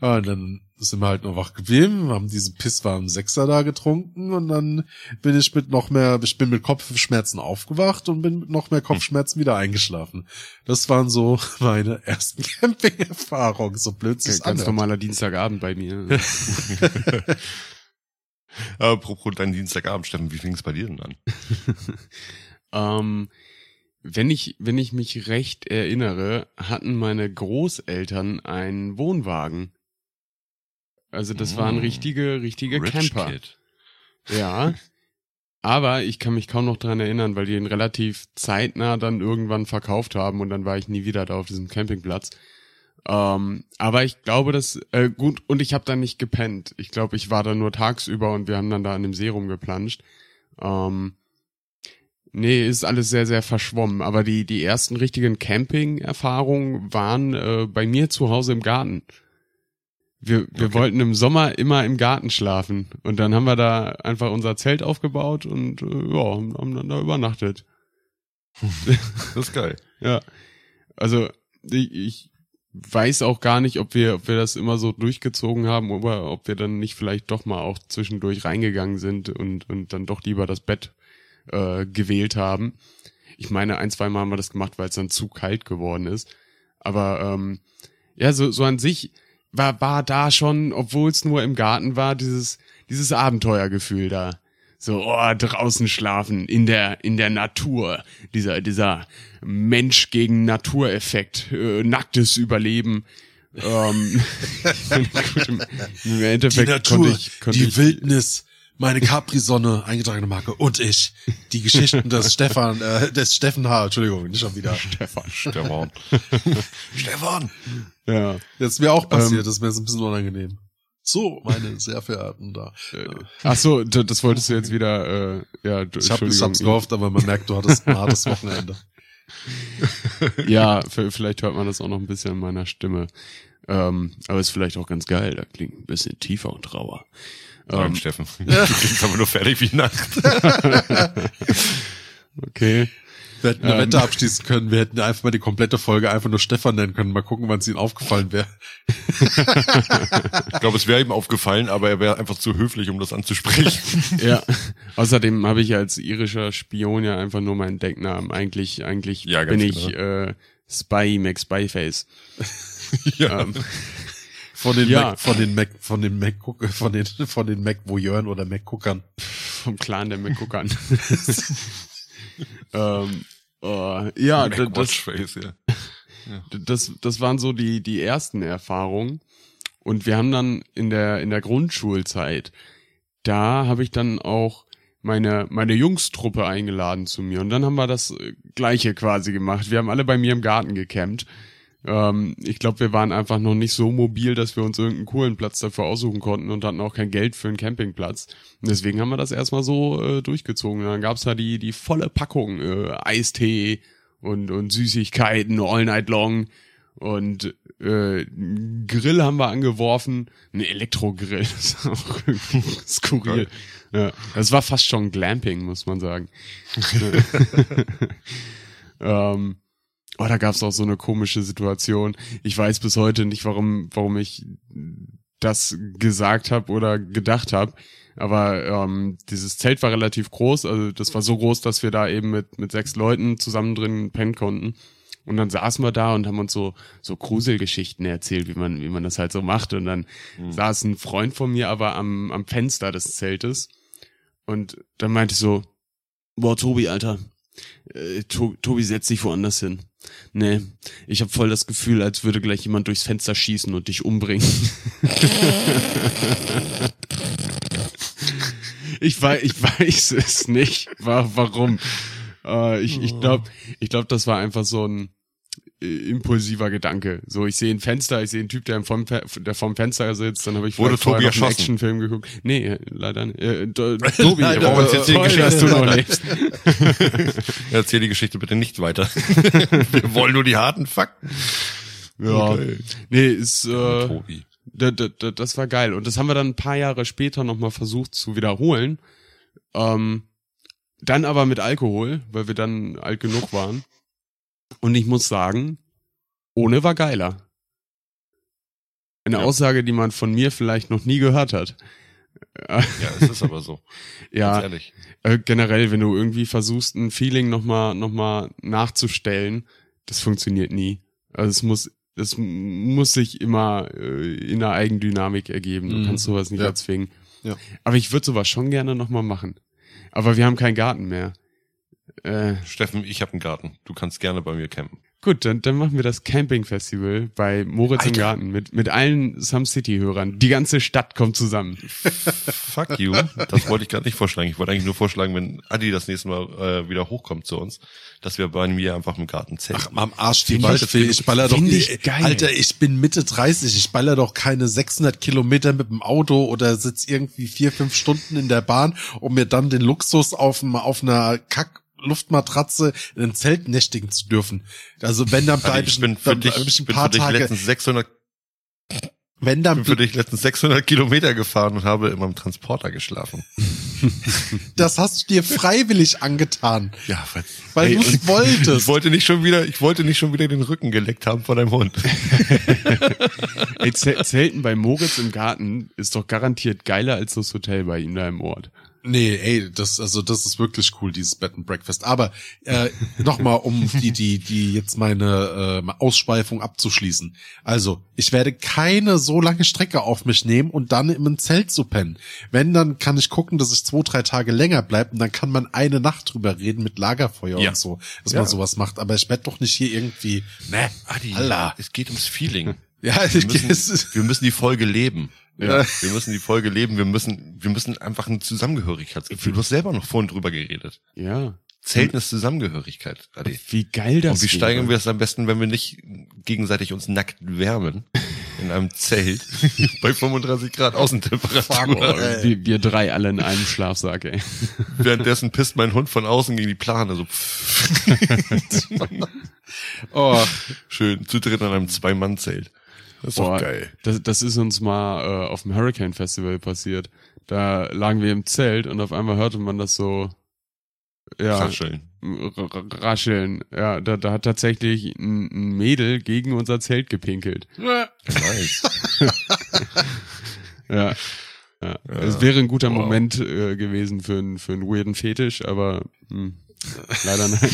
Ja, und dann sind wir halt noch wach geblieben, haben diesen pisswarmen Sechser da getrunken und dann bin ich mit noch mehr, ich bin mit Kopfschmerzen aufgewacht und bin mit noch mehr Kopfschmerzen wieder eingeschlafen. Das waren so meine ersten Camping-Erfahrungen, so blöd ganz anhört. normaler Dienstagabend bei mir. Apropos dein Dienstagabend, Steffen, wie fing es bei dir denn an? ähm, wenn ich, wenn ich mich recht erinnere, hatten meine Großeltern einen Wohnwagen. Also das waren Mm. richtige, richtige Rich Camper. Kid. Ja. Aber ich kann mich kaum noch dran erinnern, weil die ihn relativ zeitnah dann irgendwann verkauft haben und dann war ich nie wieder da auf diesem Campingplatz. Ähm, aber ich glaube, dass äh, gut und ich habe da nicht gepennt. Ich glaube, ich war da nur tagsüber und wir haben dann da an dem See rumgeplanscht. Ähm, nee, ist alles sehr sehr verschwommen. Aber die die ersten richtigen Camping-Erfahrungen waren äh, bei mir zu Hause im Garten. Wir, wir Okay. wollten im Sommer immer im Garten schlafen und dann haben wir da einfach unser Zelt aufgebaut und äh, ja, haben haben dann da übernachtet. Das ist geil. Ja. Also ich, ich weiß auch gar nicht, ob wir, ob wir das immer so durchgezogen haben oder ob wir dann nicht vielleicht doch mal auch zwischendurch reingegangen sind und, und dann doch lieber das Bett äh, gewählt haben. Ich meine, ein, zwei Mal haben wir das gemacht, weil es dann zu kalt geworden ist. Aber ähm, ja, so, so an sich war, war da schon, obwohl es nur im Garten war, dieses, dieses Abenteuergefühl da. So, oh, draußen schlafen, in der, in der Natur. Dieser, dieser Mensch gegen Natureffekt, äh, nacktes Überleben. Ähm, gut, im, im Die Endeffekt Natur, konnte ich, konnte die ich, Wildnis, meine Capri-Sonne, eingetragene Marke und ich. Die Geschichten des Stefan, äh, des Steffen H., Entschuldigung, nicht schon wieder. Stefan. Stefan. Stefan! Ja. Das ist mir auch passiert, Ähm, das ist mir jetzt ein bisschen unangenehm. So, meine sehr verehrten da. Äh, Ach so, das wolltest du jetzt wieder, äh, ja, d- Ich, hab, ich Entschuldigung. hab's gehofft, aber man merkt, du hattest ein hartes Wochenende. Ja, vielleicht hört man das auch noch ein bisschen in meiner Stimme. Ähm, aber ist vielleicht auch ganz geil, da klingt ein bisschen tiefer und rauer. Nein, Ähm, Steffen. Du klingst aber nur fertig wie Nacht. okay. Wir hätten eine Ähm. Wette abschließen können, wir hätten einfach mal die komplette Folge einfach nur Stefan nennen können. Mal gucken, wann es ihm aufgefallen wäre. Ich glaube, es wäre ihm aufgefallen, aber er wäre einfach zu höflich, um das anzusprechen. Ja. Außerdem habe ich als irischer Spion ja einfach nur meinen Decknamen. Eigentlich, eigentlich Ja, bin ich genau. äh, Spy Max Spyface. ja. Ähm, Von den Ja. Mac, von den Mac, von den Mac, von den, von den Mac Voyeuren oder Mac Guckern. vom Clan der McGuckern. ähm, äh, ja, d- das, Watchface, ja. das, das waren so die, die ersten Erfahrungen. Und wir haben dann in der, in der Grundschulzeit, da habe ich dann auch meine, meine Jungstruppe eingeladen zu mir. Und dann haben wir das äh, Gleiche quasi gemacht. Wir haben alle bei mir im Garten gecampt. Ähm, ich glaube, wir waren einfach noch nicht so mobil, dass wir uns irgendeinen coolen Platz dafür aussuchen konnten und hatten auch kein Geld für einen Campingplatz. Und deswegen haben wir das erstmal so äh, durchgezogen. Und dann gab's da die, die volle Packung äh, Eistee und, und Süßigkeiten all night long. Und äh, Grill haben wir angeworfen, ein Elektrogrill, das ist auch skurril. Ja, das war fast schon Glamping, muss man sagen. ähm, oh, da gab's auch so eine komische Situation. Ich weiß bis heute nicht, warum, warum ich das gesagt habe oder gedacht habe. Aber ähm, dieses Zelt war relativ groß, also das war so groß, dass wir da eben mit, mit sechs Leuten zusammen drin pennen konnten. Und dann saßen wir da und haben uns so, so Gruselgeschichten erzählt, wie man, wie man das halt so macht. Und dann mhm. saß ein Freund von mir aber am, am Fenster des Zeltes. Und dann meinte ich so, boah, Tobi, Alter, äh, Tobi, setz dich woanders hin. Nee, ich habe voll das Gefühl, als würde gleich jemand durchs Fenster schießen und dich umbringen. ich weiß, ich weiß es nicht. Warum? Äh, ich ich glaube, ich glaub, das war einfach so ein impulsiver Gedanke. So, ich sehe ein Fenster, ich sehe einen Typ, der vom, der vom Fenster sitzt, dann habe ich Wurde Tobi noch einen Actionfilm geguckt. Nee, leider nicht. Äh, Tobi, leider, warum jetzt die Geschichte, dass du noch lebst. Erzähl die Geschichte bitte nicht weiter. Wir wollen nur die harten Fakten. Ja. Okay. Nee, ist äh, Tobi. Das war geil. Und das haben wir dann ein paar Jahre später nochmal versucht zu wiederholen. Ähm, dann aber mit Alkohol, weil wir dann alt genug waren. Und ich muss sagen, ohne war geiler. Eine ja. Aussage, die man von mir vielleicht noch nie gehört hat. Ja, es ist aber so. ja, ehrlich. Äh, generell, wenn du irgendwie versuchst, ein Feeling nochmal noch mal nachzustellen, das funktioniert nie. Also es muss, es muss sich immer äh, in der Eigendynamik ergeben. Du mhm. kannst sowas nicht ja. erzwingen. Ja. Aber ich würde sowas schon gerne nochmal machen. Aber wir haben keinen Garten mehr. Äh, Steffen, ich habe einen Garten. Du kannst gerne bei mir campen. Gut, dann, dann machen wir das Camping Festival bei Moritz Alter. im Garten mit, mit allen Some City-Hörern. Die ganze Stadt kommt zusammen. Fuck you. Das wollte ich gerade nicht vorschlagen. Ich wollte eigentlich nur vorschlagen, wenn Adi das nächste Mal äh, wieder hochkommt zu uns, dass wir bei mir einfach im Garten zelten. Ach, am Arsch die Waldfee. Ich baller doch, ich, geil. Alter, ich bin Mitte 30. Ich baller doch keine 600 Kilometer mit dem Auto oder sitz irgendwie vier, fünf Stunden in der Bahn, um mir dann den Luxus auf, auf einer Kack Luftmatratze in einem Zelt nächtigen zu dürfen. Also wenn dann bleibe ich, bin für dich, ich ein paar bin für dich letztens 600 wenn dann bin für dich letztens 600 Kilometer gefahren und habe in meinem Transporter geschlafen. das hast du dir freiwillig angetan. Ja, weil, weil du es wolltest. Ich wollte nicht schon wieder, ich wollte nicht schon wieder den Rücken geleckt haben von deinem Hund. Ey, Zelten bei Moritz im Garten ist doch garantiert geiler als das Hotel bei ihm da im Ort. Nee, ey, das also das ist wirklich cool dieses Bed and Breakfast. Aber äh, nochmal, um die die die jetzt meine äh, Ausschweifung abzuschließen. Also ich werde keine so lange Strecke auf mich nehmen und dann im Zelt zu pennen. Wenn dann kann ich gucken, dass ich zwei drei Tage länger bleibe und dann kann man eine Nacht drüber reden mit Lagerfeuer ja. und so, dass ja. man sowas macht. Aber ich werde doch nicht hier irgendwie. Ne, Adi, Allah. es geht ums Feeling. Ja, wir müssen, wir müssen die Folge leben. Ja. Wir müssen die Folge leben, wir müssen, wir müssen einfach ein Zusammengehörigkeitsgefühl. Du hast selber noch vorhin drüber geredet. Ja. Zelten ist Zusammengehörigkeit, Adi. Wie geil das ist. Und wie steigern wir es am besten, wenn wir nicht gegenseitig uns nackt wärmen? In einem Zelt bei 35 Grad Außentemperatur. Oh, wir, wir drei alle in einem Schlafsack, ey. Währenddessen pisst mein Hund von außen gegen die Plane, so. oh, schön. Zutritt an einem Zwei-Mann-Zelt. Das ist Boah, doch geil. Das, das ist uns mal äh, auf dem Hurricane Festival passiert. Da lagen wir im Zelt und auf einmal hörte man das so ja, rascheln. Rascheln. Ja, da, da hat tatsächlich ein, ein Mädel gegen unser Zelt gepinkelt. Nice. ja. Ja. ja. Es wäre ein guter wow. Moment äh, gewesen für, einen für einen weirden Fetisch, aber hm, leider nein.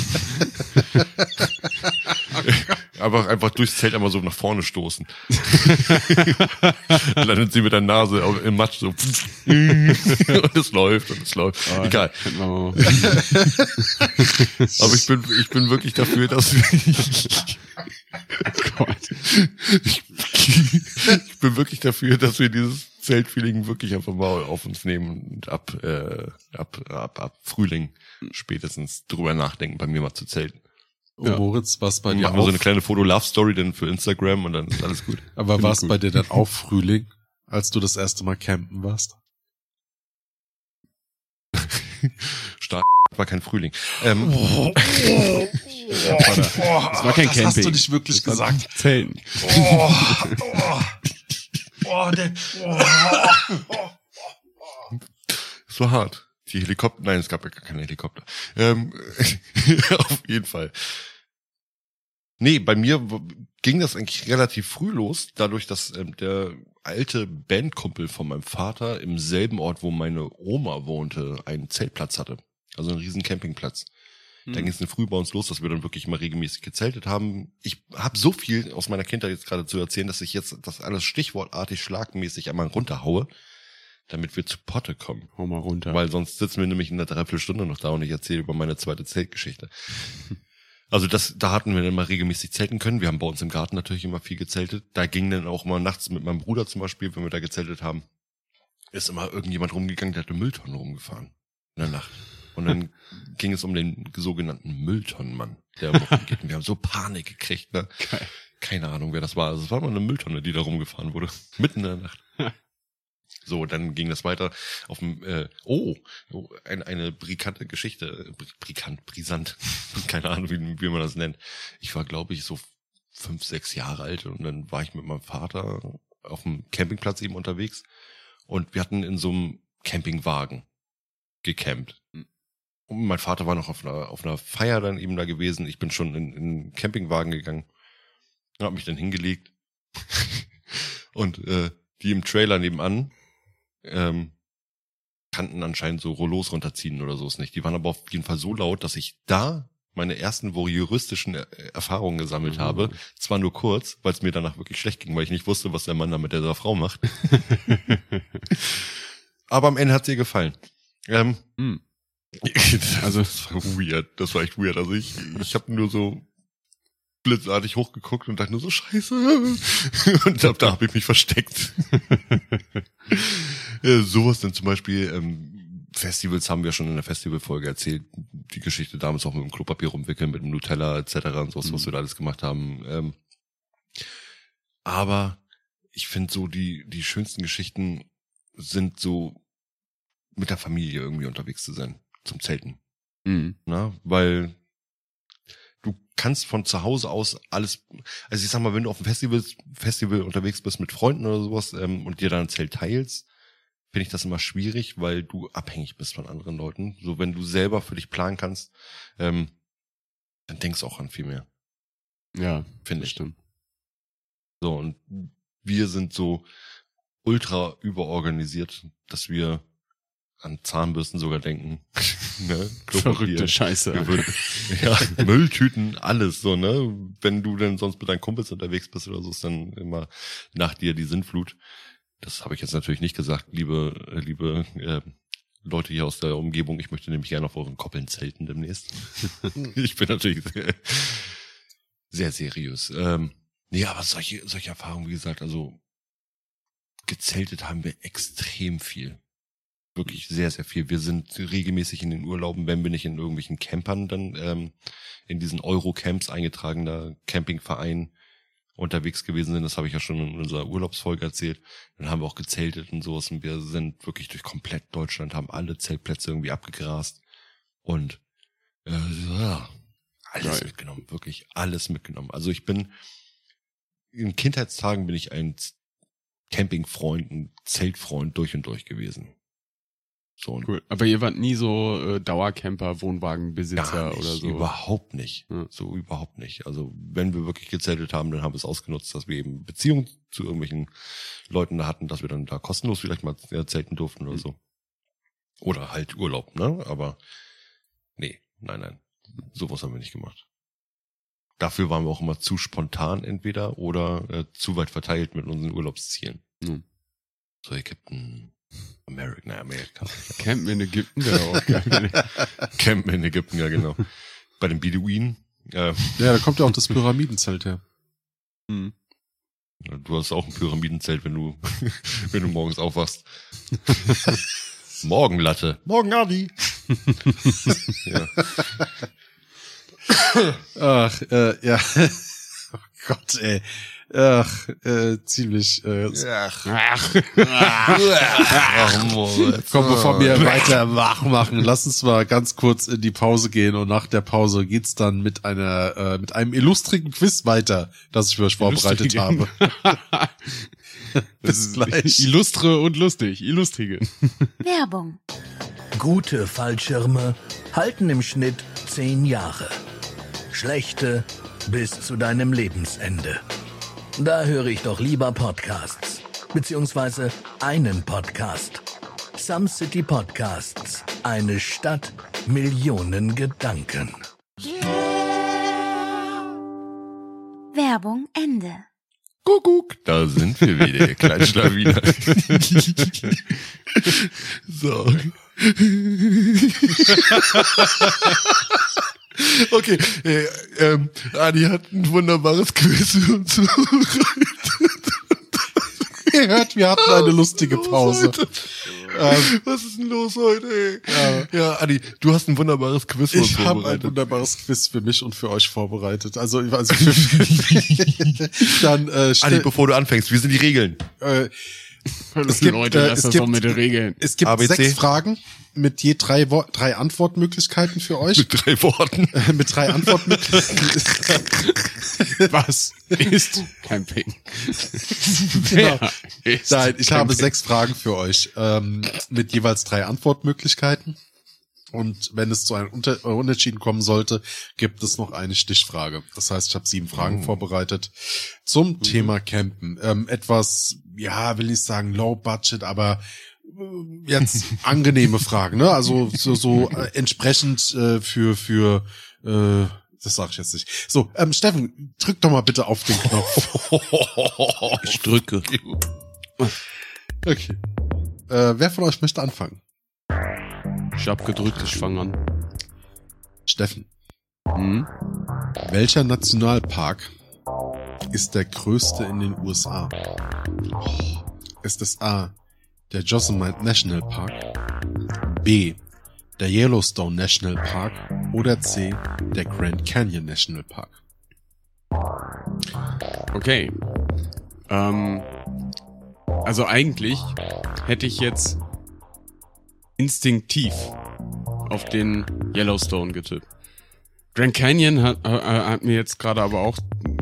Aber einfach durchs Zelt einmal so nach vorne stoßen. Landet sie mit der Nase im Matsch so. und es läuft und es läuft. Oh, Egal. Aber ich bin, ich bin wirklich dafür, dass oh ich, ich bin wirklich dafür, dass wir dieses Zeltfeeling wirklich einfach mal auf uns nehmen und ab, äh, ab, ab, ab Frühling spätestens drüber nachdenken, bei mir mal zu zelten. Oh, ja. Moritz, was bei dir Machen wir so eine kleine Foto-Love-Story dann für Instagram und dann ist alles gut. Aber war es bei dir dann auch Frühling, als du das erste Mal campen warst? Stark war kein Frühling. Ähm, Das war kein das Camping. hast du nicht wirklich Das gesagt. Zelten. Oh, oh, oh, der, oh. es war hart. Die Helikopter, nein, es gab ja gar keine Helikopter. Ähm, auf jeden Fall. Nee, bei mir ging das eigentlich relativ früh los, dadurch, dass ähm, der alte Bandkumpel von meinem Vater im selben Ort, wo meine Oma wohnte, einen Zeltplatz hatte. Also einen riesen Campingplatz. Da ging es dann früh bei uns los, dass wir dann wirklich mal regelmäßig gezeltet haben. Ich habe so viel aus meiner Kindheit jetzt gerade zu erzählen, dass ich jetzt das alles stichwortartig schlagmäßig einmal runterhaue, damit wir zu Potte kommen. Hau mal runter. Weil sonst sitzen wir nämlich in einer Dreiviertelstunde noch da und ich erzähle über meine zweite Zeltgeschichte. Also das, da hatten wir dann mal regelmäßig zelten können. Wir haben bei uns im Garten natürlich immer viel gezeltet. Da ging dann auch mal nachts mit meinem Bruder zum Beispiel, wenn wir da gezeltet haben, ist immer irgendjemand rumgegangen, der hat eine Mülltonne rumgefahren. In der Nacht. Und dann ging es um den sogenannten Mülltonnenmann, der. Und wir haben so Panik gekriegt, ne? Keine Ahnung, wer das war. Also es war mal eine Mülltonne, die da rumgefahren wurde. Mitten in der Nacht. So, dann ging das weiter auf dem, äh, oh, oh ein, eine brisante Geschichte, äh, bri- brisant, keine Ahnung, wie, wie man das nennt. Ich war, glaube ich, so fünf, sechs Jahre alt und dann war ich mit meinem Vater auf dem Campingplatz eben unterwegs und wir hatten in so einem Campingwagen gecampt. Und mein Vater war noch auf einer, auf einer Feier dann eben da gewesen. Ich bin schon in, in den Campingwagen gegangen, habe mich dann hingelegt und äh, die im Trailer nebenan ähm, kannten anscheinend so Rollos runterziehen oder so ist nicht. Die waren aber auf jeden Fall so laut, dass ich da meine ersten voyeuristischen Er- Erfahrungen gesammelt Mhm. habe. Zwar nur kurz, weil es mir danach wirklich schlecht ging, weil ich nicht wusste, was der Mann da mit der Frau macht. aber am Ende hat sie ihr gefallen. Ähm, Hm. also das war weird, das war echt weird. Also ich, ich habe nur so blitzartig hochgeguckt und dachte nur so Scheiße. Und ab da habe ich mich versteckt. äh, sowas dann zum Beispiel, ähm, Festivals haben wir schon in der Festivalfolge erzählt. Die Geschichte damals auch mit dem Klopapier rumwickeln, mit dem Nutella etc. und sowas, was Mhm. wir da alles gemacht haben. Ähm, aber ich finde so, die, die schönsten Geschichten sind so mit der Familie irgendwie unterwegs zu sein, zum Zelten. Mhm. Ne? Weil du kannst von zu Hause aus alles, also ich sag mal, wenn du auf einem Festival, Festival unterwegs bist mit Freunden oder sowas ähm, und dir dann ein Zelt teilst, finde ich das immer schwierig, weil du abhängig bist von anderen Leuten. So wenn du selber für dich planen kannst, ähm, dann denkst du auch an viel mehr, Ja, finde ich. stimmt. So, und wir sind so ultra überorganisiert, dass wir an Zahnbürsten sogar denken. ne? Verrückte Scheiße. Ja, Mülltüten, alles so, ne? Wenn du denn sonst mit deinen Kumpels unterwegs bist oder so, ist dann immer nach dir die Sinnflut. Das habe ich jetzt natürlich nicht gesagt, liebe, liebe äh, Leute hier aus der Umgebung. Ich möchte nämlich gerne auf euren Koppeln zelten demnächst. ich bin natürlich sehr, sehr seriös. Ähm, nee, aber solche, solche Erfahrungen, wie gesagt, also gezeltet haben wir extrem viel. Wirklich sehr, sehr viel. Wir sind regelmäßig in den Urlauben, wenn wir nicht in irgendwelchen Campern dann ähm, in diesen Eurocamps eingetragener Campingverein unterwegs gewesen sind. Das habe ich ja schon in unserer Urlaubsfolge erzählt. Dann haben wir auch gezeltet und sowas und wir sind wirklich durch komplett Deutschland, haben alle Zeltplätze irgendwie abgegrast und äh, ja, alles Geil. mitgenommen, wirklich alles mitgenommen. Also ich bin in Kindheitstagen bin ich ein Campingfreund, ein Zeltfreund durch und durch gewesen. So Cool. Aber ihr wart nie so äh, Dauercamper, Wohnwagenbesitzer nicht, oder so. Überhaupt nicht. Ja. So überhaupt nicht. Also wenn wir wirklich gezeltet haben, dann haben wir es ausgenutzt, dass wir eben Beziehungen zu irgendwelchen Leuten da hatten, dass wir dann da kostenlos vielleicht mal zelten durften oder Mhm. so. Oder halt Urlaub, ne? Aber nee, nein, nein. Sowas haben wir nicht gemacht. Dafür waren wir auch immer zu spontan entweder oder äh, zu weit verteilt mit unseren Urlaubszielen. Mhm. So Ägypten, Amerika, na, Amerika. Campen in Ägypten geil. Campen in Ägypten, ja genau. Bei den Beduinen. Äh, Ja, da kommt ja auch das Pyramidenzelt her. Hm. du hast auch ein Pyramidenzelt, wenn du, wenn du morgens aufwachst. Morgenlatte. Morgen Adi. ja. Ach, äh, ja. oh Gott, ey. Ach, äh, ziemlich. Äh, Ach, Ach, ach, komm, bevor wir weiter wach machen, lass uns mal ganz kurz in die Pause gehen und nach der Pause geht's dann mit einer äh, mit einem illustrigen Quiz weiter, das ich für euch vorbereitet habe. das Bis ist gleich. illustre und lustig. Illustrige. Werbung. Gute Fallschirme halten im Schnitt zehn Jahre. Schlechte bis zu deinem Lebensende. Da höre ich doch lieber Podcasts. Beziehungsweise einen Podcast. Some City Podcasts. Eine Stadt, Millionen Gedanken. Werbung Ende. Kuckuck, da sind wir wieder, ihr kleinen Schlawiner. so. Okay, äh, ähm, Adi hat ein wunderbares Quiz für uns Ihr hört, wir hatten eine lustige Pause. Ähm, Was ist denn los heute, ey? Ja, Adi, du hast ein wunderbares Quiz für uns ich habe ein wunderbares Quiz für mich und für euch vorbereitet. Also, also für, dann äh, Adi, bevor du anfängst, wie sind die Regeln? äh, es gibt, Leute, äh, es das gibt, mit den Regeln. Es gibt ABC. sechs Fragen mit je drei, Wo drei Antwortmöglichkeiten für euch. Mit drei Worten. mit drei Antwortmöglichkeiten. Was ist Camping? Genau. Nein, ich habe Camping? sechs Fragen für euch ähm, mit jeweils drei Antwortmöglichkeiten. Und wenn es zu einem Unter äh, Unentschieden kommen sollte, gibt es noch eine Stichfrage. Das heißt, ich habe sieben Fragen vorbereitet zum Thema Campen. Ähm, etwas, ja, will ich sagen, low budget, aber äh, jetzt angenehme Fragen, ne? Also so, so äh, entsprechend äh, für für äh, das sage ich jetzt nicht. So, ähm, Steffen, drück doch mal bitte auf den Knopf. Ich drücke. Okay. Äh, wer von euch möchte anfangen? Ich hab gedrückt, ich fange an. Steffen. Hm? Welcher Nationalpark ist der größte in den USA? Ist es A, der Yosemite National Park, B, der Yellowstone National Park oder C, der Grand Canyon National Park? Okay. Ähm, also eigentlich hätte ich jetzt instinktiv auf den Yellowstone getippt. Grand Canyon hat, äh, hat mir jetzt gerade aber auch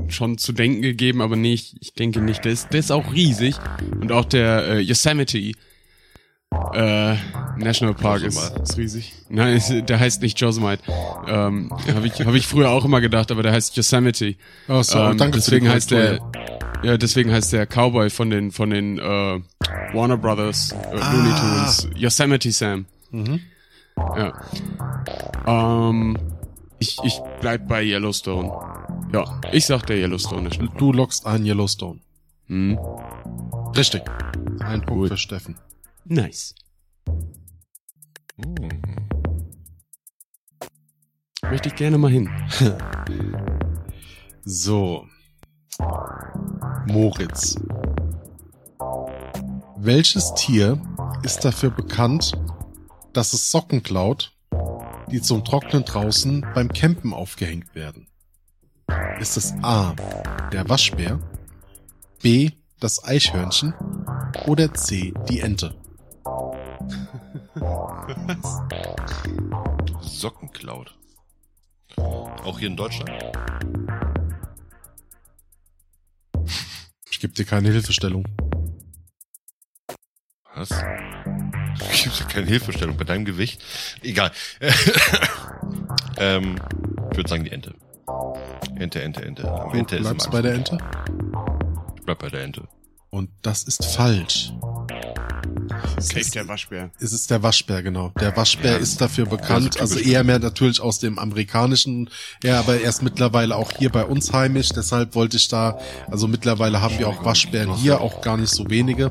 schon zu denken gegeben, aber nee, ich, ich denke nicht. Der ist, der ist auch riesig. Und auch der äh, Yosemite äh, National Park ist, ist riesig. Nein, ist, der heißt nicht Yosemite. Ähm, Habe ich, hab ich früher auch immer gedacht, aber der heißt Yosemite. Oh, so, Ähm, danke für die deswegen heißt der. Ja, deswegen heißt der Cowboy von den von den äh, Warner Brothers äh, Looney Tunes Yosemite Sam. Mhm. Ja. Ähm, ich ich bleib bei Yellowstone. Ja, ich sag der Yellowstone Park. Du lockst ein Yellowstone. Hm. Richtig. Ein Punkt für Steffen. Nice. Möchte ich gerne mal hin. So. Moritz. Welches Tier ist dafür bekannt, dass es Socken klaut, die zum Trocknen draußen beim Campen aufgehängt werden? Ist es A, der Waschbär, B, das Eichhörnchen oder C, die Ente? Sockenklaut. Auch hier in Deutschland. Ich gebe dir keine Hilfestellung. Was? Gibt ja keine Hilfestellung bei deinem Gewicht. Egal. ähm, ich würde sagen die Ente. Ente, Ente, Ente. Am Du Ente ist bleibst im bei der. Ente? Ich bleib bei der Ente. Und das ist falsch. Safe der Waschbär. Es ist der Waschbär, genau. Der Waschbär Ja, ist dafür bekannt, also also eher mehr natürlich aus dem amerikanischen, ja, aber er ist mittlerweile auch hier bei uns heimisch, deshalb wollte ich da, also mittlerweile haben wir auch Waschbären hier, auch gar nicht so wenige.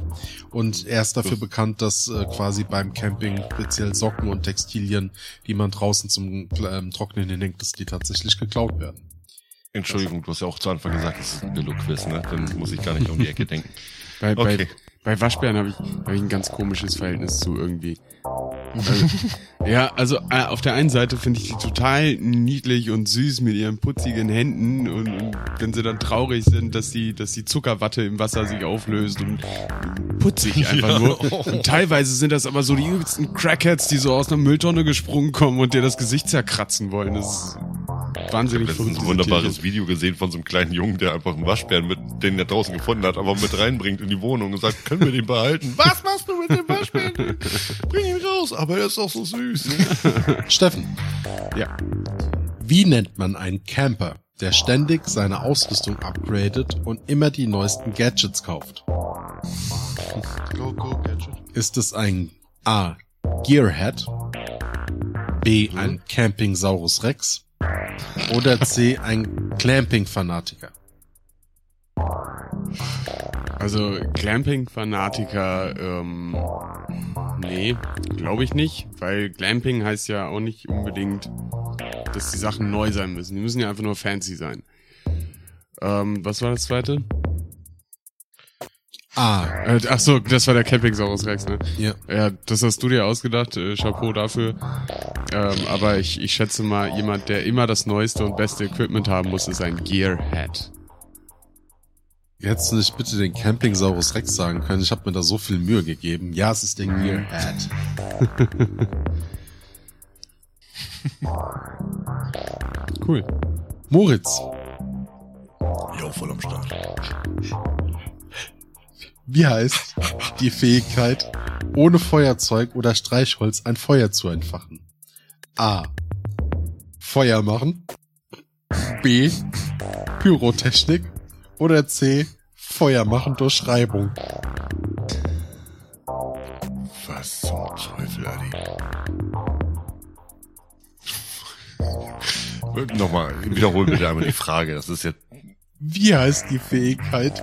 Und er ist dafür bekannt, dass äh, quasi beim Camping speziell Socken und Textilien, die man draußen zum ähm, Trocknen hinhängt, dass die tatsächlich geklaut werden. Entschuldigung, du hast ja auch zu Anfang gesagt, es ist ein Billo-Quiz, ne? Dann muss ich gar nicht um die Ecke denken. Bei, Okay. bei, bei Waschbären habe ich, hab ich ein ganz komisches Verhältnis zu irgendwie. Also, ja, also äh, auf der einen Seite finde ich die total niedlich und süß mit ihren putzigen Händen und, und wenn sie dann traurig sind, dass die, dass die Zuckerwatte im Wasser sich auflöst und putzig einfach Ja. nur. Und teilweise sind das aber so die übelsten Crackheads, die so aus einer Mülltonne gesprungen kommen und dir das Gesicht zerkratzen wollen. Das ist wahnsinnig Letztens verrückt, ein wunderbares Tierchen. Video gesehen von so einem kleinen Jungen, der einfach einen Waschbären mit, den er draußen gefunden hat, aber mit reinbringt in die Wohnung und sagt, können wir den behalten? Was machst du mit dem Waschbären? Bring ihn raus, aber er ist doch so süß. Steffen, Ja. wie nennt man einen Camper, der ständig seine Ausrüstung upgradet und immer die neuesten Gadgets kauft? Go, go, Gadget. Ist es ein A. Gearhead, B. ein Campingsaurus Rex oder C. ein Clamping-Fanatiker? Also Glamping-Fanatiker, ähm, nee, glaube ich nicht, weil Glamping heißt ja auch nicht unbedingt, dass die Sachen neu sein müssen. Die müssen ja einfach nur fancy sein. Ähm, was war das zweite? A. Äh, ach so, das war der Campingsaurus Rex, ne? Ja. Ja, das hast du dir ausgedacht, äh, Chapeau dafür. Ähm, aber ich, ich schätze mal, jemand, der immer das neueste und beste Equipment haben muss, ist ein Gearhead. Hättest du nicht bitte den Campingsaurus Rex sagen können? Ich habe mir da so viel Mühe gegeben. Ja, es ist der Gearhead. Cool. Moritz, Ja, voll am Start. wie heißt die Fähigkeit, ohne Feuerzeug oder Streichholz ein Feuer zu entfachen? A. Feuer machen. B. Pyrotechnik. Oder C. Feuer machen durch Reibung. Was zum Teufel, Adi? Nochmal, wiederhol bitte einmal die Frage. Das ist jetzt Wie heißt die Fähigkeit,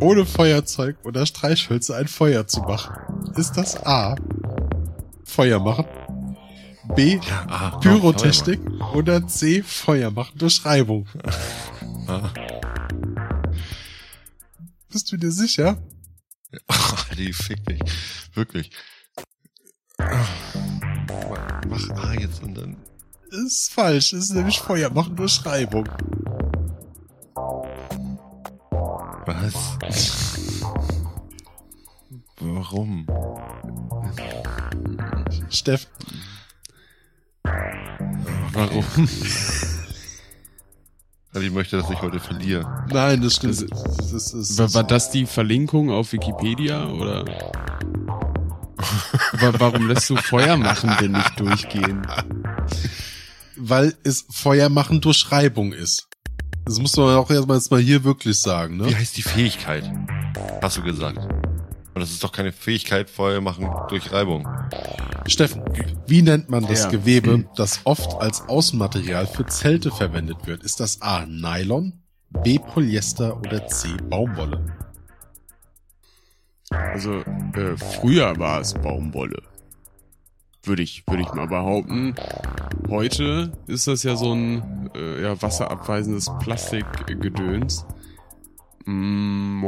ohne Feuerzeug oder Streichhölzer ein Feuer zu machen? Ist das A. Feuer machen? B. ah, Pyrotechnik? Oder C. Feuer machen durch Reibung? Ah. Bist du dir sicher? Ach, die fick dich. Wirklich. Mach A jetzt und dann. Ist falsch. Ist nämlich Feuer machen durch Reibung. Was? Warum? Steff, Warum? Also ich möchte, dass ich heute verliere. nein, das stimmt. Das ist, das War, ist, war das die Verlinkung auf Wikipedia oder? Wa- Warum lässt du Feuer machen denn nicht durchgehen? weil es Feuer machen durch Reibung ist. Das muss man auch erstmal jetzt mal hier wirklich sagen, Wie ne? heißt die Fähigkeit? Hast du gesagt. Und das ist doch keine Fähigkeit, Feuer machen durch Reibung. Steffen, wie nennt man das Ja. Gewebe, das oft als Außenmaterial für Zelte verwendet wird? Ist das A. Nylon, B. Polyester oder C. Baumwolle? Also äh, früher war es Baumwolle. Würde ich, würde ich mal behaupten. Heute ist das ja so ein äh, ja, wasserabweisendes Plastikgedöns. Mm,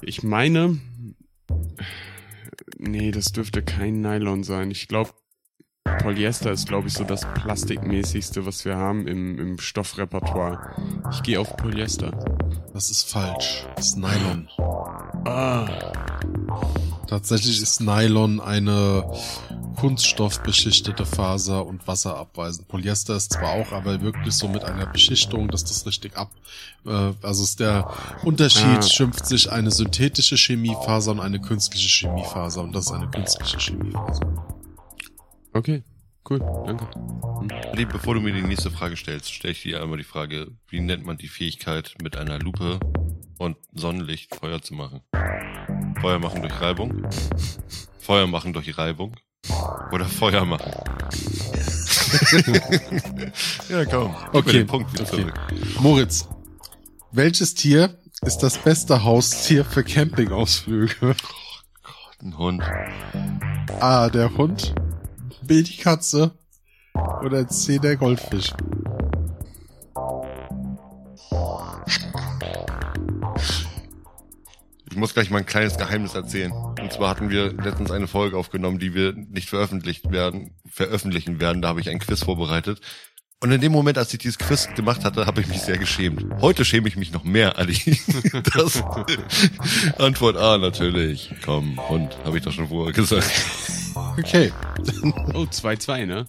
Ich meine, nee, das dürfte kein Nylon sein. Ich glaube, Polyester ist, glaube ich, so das plastikmäßigste, was wir haben im, im Stoffrepertoire. Ich gehe auf Polyester. Das ist falsch. Das ist Nylon. Ah, Tatsächlich ist Nylon eine kunststoffbeschichtete Faser und wasserabweisend. Polyester ist zwar auch, aber wirklich so mit einer Beschichtung, dass das richtig ab, äh, also ist der Unterschied, Ah. schimpft sich eine synthetische Chemiefaser und eine künstliche Chemiefaser und das ist eine künstliche Chemiefaser. okay. Cool, danke. Adi, bevor du mir die nächste Frage stellst, stelle ich dir einmal die Frage, wie nennt man die Fähigkeit, mit einer Lupe und Sonnenlicht Feuer zu machen? Feuer machen durch Reibung? Feuer machen durch Reibung? Oder Feuer machen? ja, komm. Okay, den Punkt wieder okay. zurück. Moritz, welches Tier ist das beste Haustier für Campingausflüge? Ein Hund. A, der Hund, B, die Katze oder C, der Goldfisch? Muss gleich mal ein kleines Geheimnis erzählen. Und zwar hatten wir letztens eine Folge aufgenommen, die wir nicht veröffentlicht werden, veröffentlichen werden. Da habe ich ein Quiz vorbereitet. Und in dem Moment, als ich dieses Quiz gemacht hatte, habe ich mich sehr geschämt. Heute schäme ich mich noch mehr, Ali. Das Antwort A natürlich. Komm, Hund, habe ich doch schon vorher gesagt. Okay. Oh, 2-2, ne?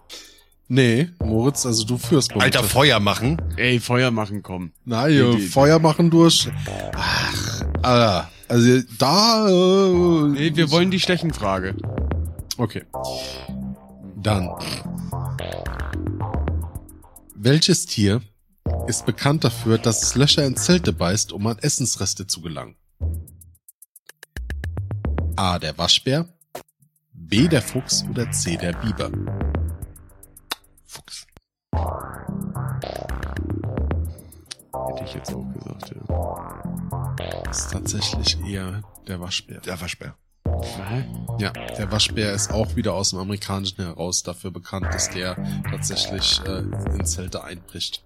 Nee, Moritz, also du führst momentan. Alter, Feuer machen. Ey, Feuer machen, komm. Nein, Feuer machen durch. Ach, Alter. Also da. Äh, Nee, wir wollen die Stechenfrage. Okay. Dann. Welches Tier ist bekannt dafür, dass es Löcher in Zelte beißt, um an Essensreste zu gelangen? A. Der Waschbär. B. Der Fuchs oder C. Der Biber. Fuchs. Hätte ich jetzt auch gesagt, ja. Das ist tatsächlich eher der Waschbär. Der Waschbär. Was? Ja, der Waschbär ist auch wieder aus dem Amerikanischen heraus dafür bekannt, dass der tatsächlich äh, in Zelte einbricht.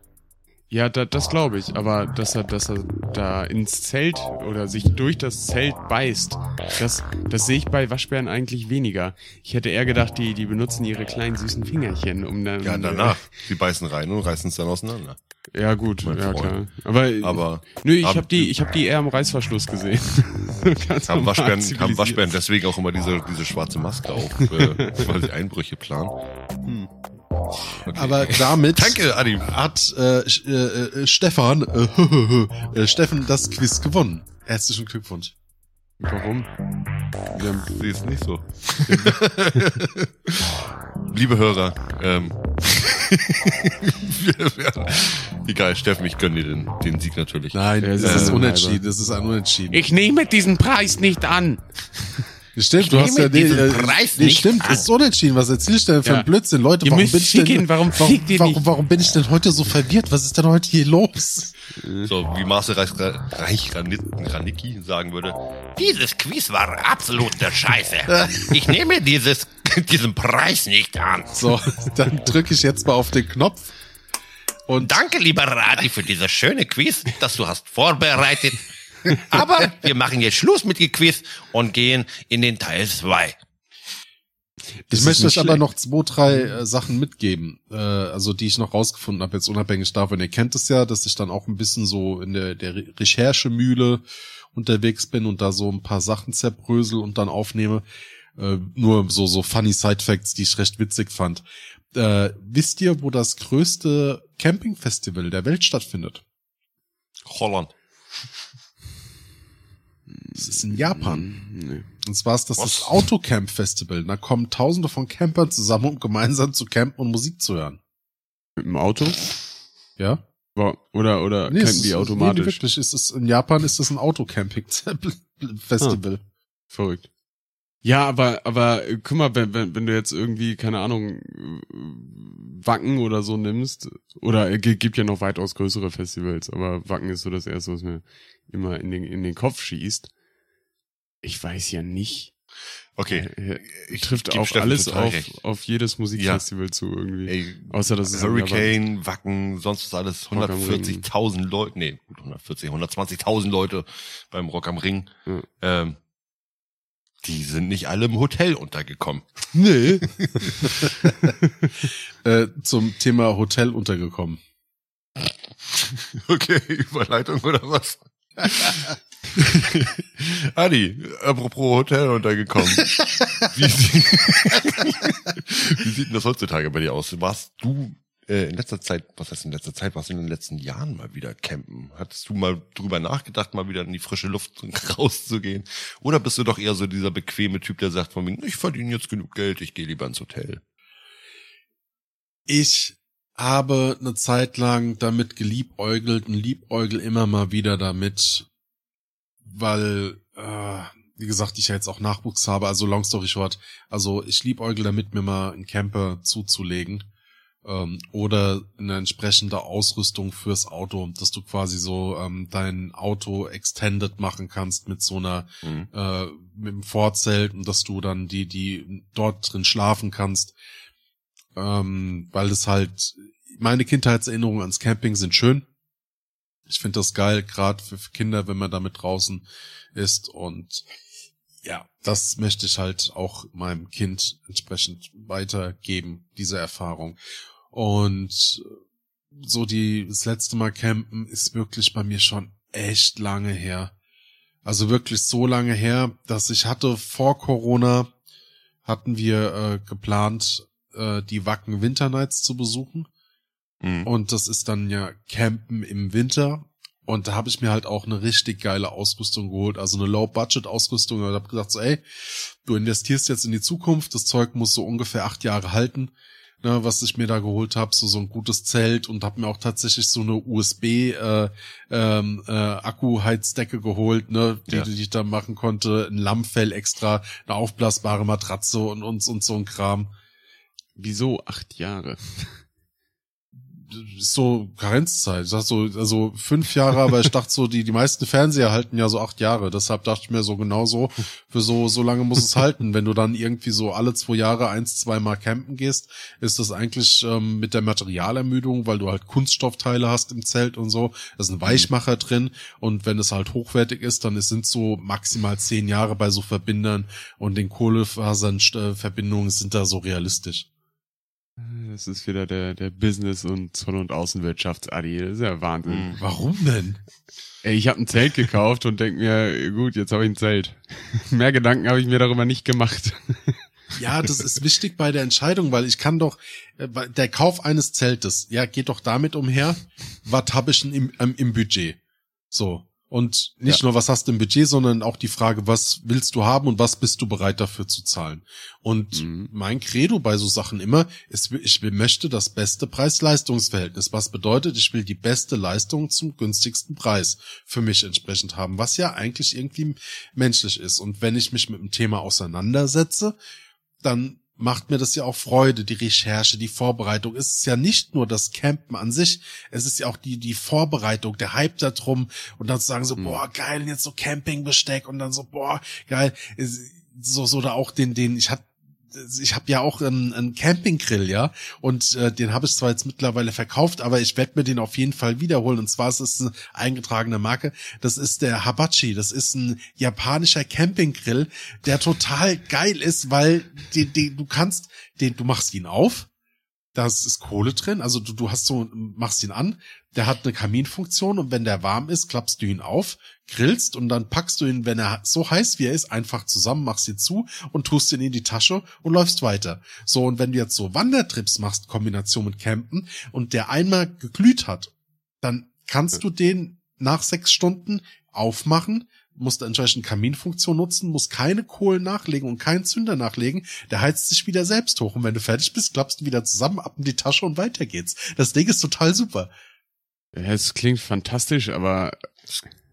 Ja, da, das glaube ich, aber dass er, dass er da ins Zelt oder sich durch das Zelt beißt, das, das sehe ich bei Waschbären eigentlich weniger. Ich hätte eher gedacht, die, die benutzen ihre kleinen süßen Fingerchen, um dann. Ja, danach. Sie beißen rein und reißen es dann auseinander. Ja, gut, Mein ja Freund. klar. Aber, Aber nö, ich habe die, ich habe die eher am Reißverschluss gesehen. Haben Waschbären, haben. Waschbären deswegen auch immer diese, diese schwarze Maske auf, äh, weil sie Einbrüche planen. Hm. Okay. Aber damit Danke, Adi. hat äh, äh, äh, Stefan äh, äh, Steffen das Quiz gewonnen. Herzlichen Glückwunsch. Warum? Wir haben, Sie ist nicht so. Liebe Hörer, ähm, egal, Steffen, ich gönne dir den, den Sieg natürlich. Nein, es ist unentschieden. Das ist ein Unentschieden. ich nehme diesen Preis nicht an. Stimmt, du hast ja nee, diesen äh, Preis nee, nicht stimmt, an. es ist unentschieden. Was erzählst du denn für Ja. ein Blödsinn, Leute? Warum bin ich denn, warum warum, warum, warum bin ich denn heute so verwirrt? Was ist denn heute hier los? So, wie Marcel Reich, Reich Ranicki sagen würde, Dieses Quiz war absolute Scheiße. Ich nehme dieses, diesen Preis nicht an. So, dann drücke ich jetzt mal auf den Knopf. Und Danke, lieber Radi, für dieses schöne Quiz, das du hast vorbereitet. Aber wir machen jetzt Schluss mit dem Quiz und gehen in den Teil 2. ich möchte euch aber noch zwei, drei äh, Sachen mitgeben, äh, also die ich noch rausgefunden habe, jetzt unabhängig davon. Ihr kennt es ja, dass ich dann auch ein bisschen so in der, der Re Recherchemühle unterwegs bin und da so ein paar Sachen zerbrösel und dann aufnehme. Äh, nur so, so funny Side-Facts, die ich recht witzig fand. Äh, wisst ihr, wo das größte Campingfestival der Welt stattfindet? Holland. Das ist in Japan. Nee. Und zwar ist das Was? das Autocamp Festival. Da kommen tausende von Campern zusammen, um gemeinsam zu campen und Musik zu hören. Mit dem Auto? Ja? Oder, oder Nee, es campen ist- die Nee, automatisch? wirklich. Ist es, in Japan ist das ein Autocamping-Festival. Verrückt. Ja, aber, aber äh, guck mal, wenn, wenn, wenn du jetzt irgendwie, keine Ahnung, äh, Wacken oder so nimmst, oder es gibt ja noch weitaus größere Festivals, aber Wacken ist so das erste, was mir immer in den, in den Kopf schießt. Ich weiß ja nicht. Okay. Äh, Ich trifft Steffen alles auf, recht. auf jedes Musikfestival zu irgendwie. Ey, Außer das ist Hurricane, Wacken, sonst was alles Rock am Ring. 140.000 Leute, nee, gut, 140, 120.000 Leute beim Rock am Ring. Ja. Ähm, die sind nicht alle im Hotel untergekommen. Nee. äh, zum Thema Hotel untergekommen. Okay, Überleitung oder was? Adi, apropos Hotel untergekommen. Wie, sie- Wie sieht denn das heutzutage bei dir aus? Warst du äh, in letzter Zeit, was heißt in letzter Zeit, warst du in den letzten Jahren mal wieder campen? Hattest du mal drüber nachgedacht, mal wieder in die frische Luft rauszugehen? Oder bist du doch eher so dieser bequeme Typ, der sagt von mir, ich verdiene jetzt genug Geld, ich gehe lieber ins Hotel? Ich habe eine Zeit lang damit geliebäugelt und liebäugel immer mal wieder damit, weil, äh, wie gesagt, ich ja jetzt auch Nachwuchs habe, also long story short, also ich liebäugel damit, mir mal einen Camper zuzulegen ähm, oder eine entsprechende Ausrüstung fürs Auto, dass du quasi so ähm, dein Auto extended machen kannst mit so einer Mhm. äh, mit dem Vorzelt und dass du dann die, die dort drin schlafen kannst. Ähm, weil es halt, meine Kindheitserinnerungen ans Camping sind schön. Ich finde das geil, gerade für Kinder, wenn man damit draußen ist und ja, das möchte ich halt auch meinem Kind entsprechend weitergeben, diese Erfahrung. Und so die, das letzte Mal campen ist wirklich bei mir schon echt lange her. Also wirklich so lange her, dass ich hatte vor Corona hatten wir äh, geplant, äh, die Wacken Winter Nights zu besuchen. Mhm. Und das ist dann ja Campen im Winter. Und da habe ich mir halt auch eine richtig geile Ausrüstung geholt, also eine Low-Budget-Ausrüstung. Und habe gesagt so, ey, du investierst jetzt in die Zukunft, das Zeug muss so ungefähr acht Jahre halten, ne, was ich mir da geholt habe, so so ein gutes Zelt und habe mir auch tatsächlich so eine USB äh, ähm, äh, Akku-Heizdecke geholt, ne, die, Ja. die ich da machen konnte, ein Lammfell extra, eine aufblasbare Matratze und und, und so ein Kram. Wieso acht Jahre? Ist so Karenzzeit. Ich sag so, also fünf Jahre, aber ich dachte so, die, die meisten Fernseher halten ja so acht Jahre. Deshalb dachte ich mir so genau so, für so, so lange muss es halten. Wenn du dann irgendwie so alle zwei Jahre eins, zwei Mal campen gehst, ist das eigentlich ähm, mit der Materialermüdung, weil du halt Kunststoffteile hast im Zelt und so. Da ist ein Weichmacher drin und wenn es halt hochwertig ist, dann sind so maximal zehn Jahre bei so Verbindern und den Kohlefasern äh, sind da so realistisch. Das ist wieder der, der Business- und Zoll- und Außenwirtschafts-Adi. Das ist ja Wahnsinn. Mhm. Warum denn? Ey, ich habe ein Zelt gekauft und denk mir, gut, jetzt habe ich ein Zelt. Mehr Gedanken habe ich mir darüber nicht gemacht. Ja, das ist wichtig bei der Entscheidung, weil ich kann doch, äh, bei- der Kauf eines Zeltes, ja, geht doch damit umher, was habe ich denn im, ähm, im Budget? So. Und nicht Ja. nur, was hast du im Budget, sondern auch die Frage, was willst du haben und was bist du bereit dafür zu zahlen? Und Mhm. mein Credo bei so Sachen immer ist, ich will, möchte das beste Preis-Leistungs-Verhältnis. Was bedeutet, ich will die beste Leistung zum günstigsten Preis für mich entsprechend haben, was ja eigentlich irgendwie menschlich ist. Und wenn ich mich mit dem Thema auseinandersetze, dann macht mir das ja auch Freude, die Recherche, die Vorbereitung. Es ist ja nicht nur das Campen an sich, es ist ja auch die, die Vorbereitung, der Hype da drum und dann zu sagen so, boah, geil, jetzt so Campingbesteck und dann so, boah, geil, so, so da auch den, den, ich hatte ich habe ja auch einen, einen Campinggrill, ja, und äh, den habe ich zwar jetzt mittlerweile verkauft, aber ich werde mir den auf jeden Fall wiederholen. Und zwar ist es eine eingetragene Marke. Das ist der Habachi. Das ist ein japanischer Campinggrill, der total geil ist, weil den, den, du kannst, den, du machst ihn auf, da ist Kohle drin, also du, du hast so, machst ihn an, der hat eine Kaminfunktion und wenn der warm ist, klappst du ihn auf, grillst und dann packst du ihn, wenn er so heiß wie er ist, einfach zusammen, machst ihn zu und tust ihn in die Tasche und läufst weiter. So, und wenn du jetzt so Wandertrips machst, Kombination mit Campen und der einmal geglüht hat, dann kannst du den nach sechs Stunden aufmachen, musst entsprechend Kaminfunktion nutzen, musst keine Kohlen nachlegen und keinen Zünder nachlegen. Der heizt sich wieder selbst hoch. Und wenn du fertig bist, klappst du wieder zusammen, ab in die Tasche und weiter geht's. Das Ding ist total super. Ja, es klingt fantastisch, aber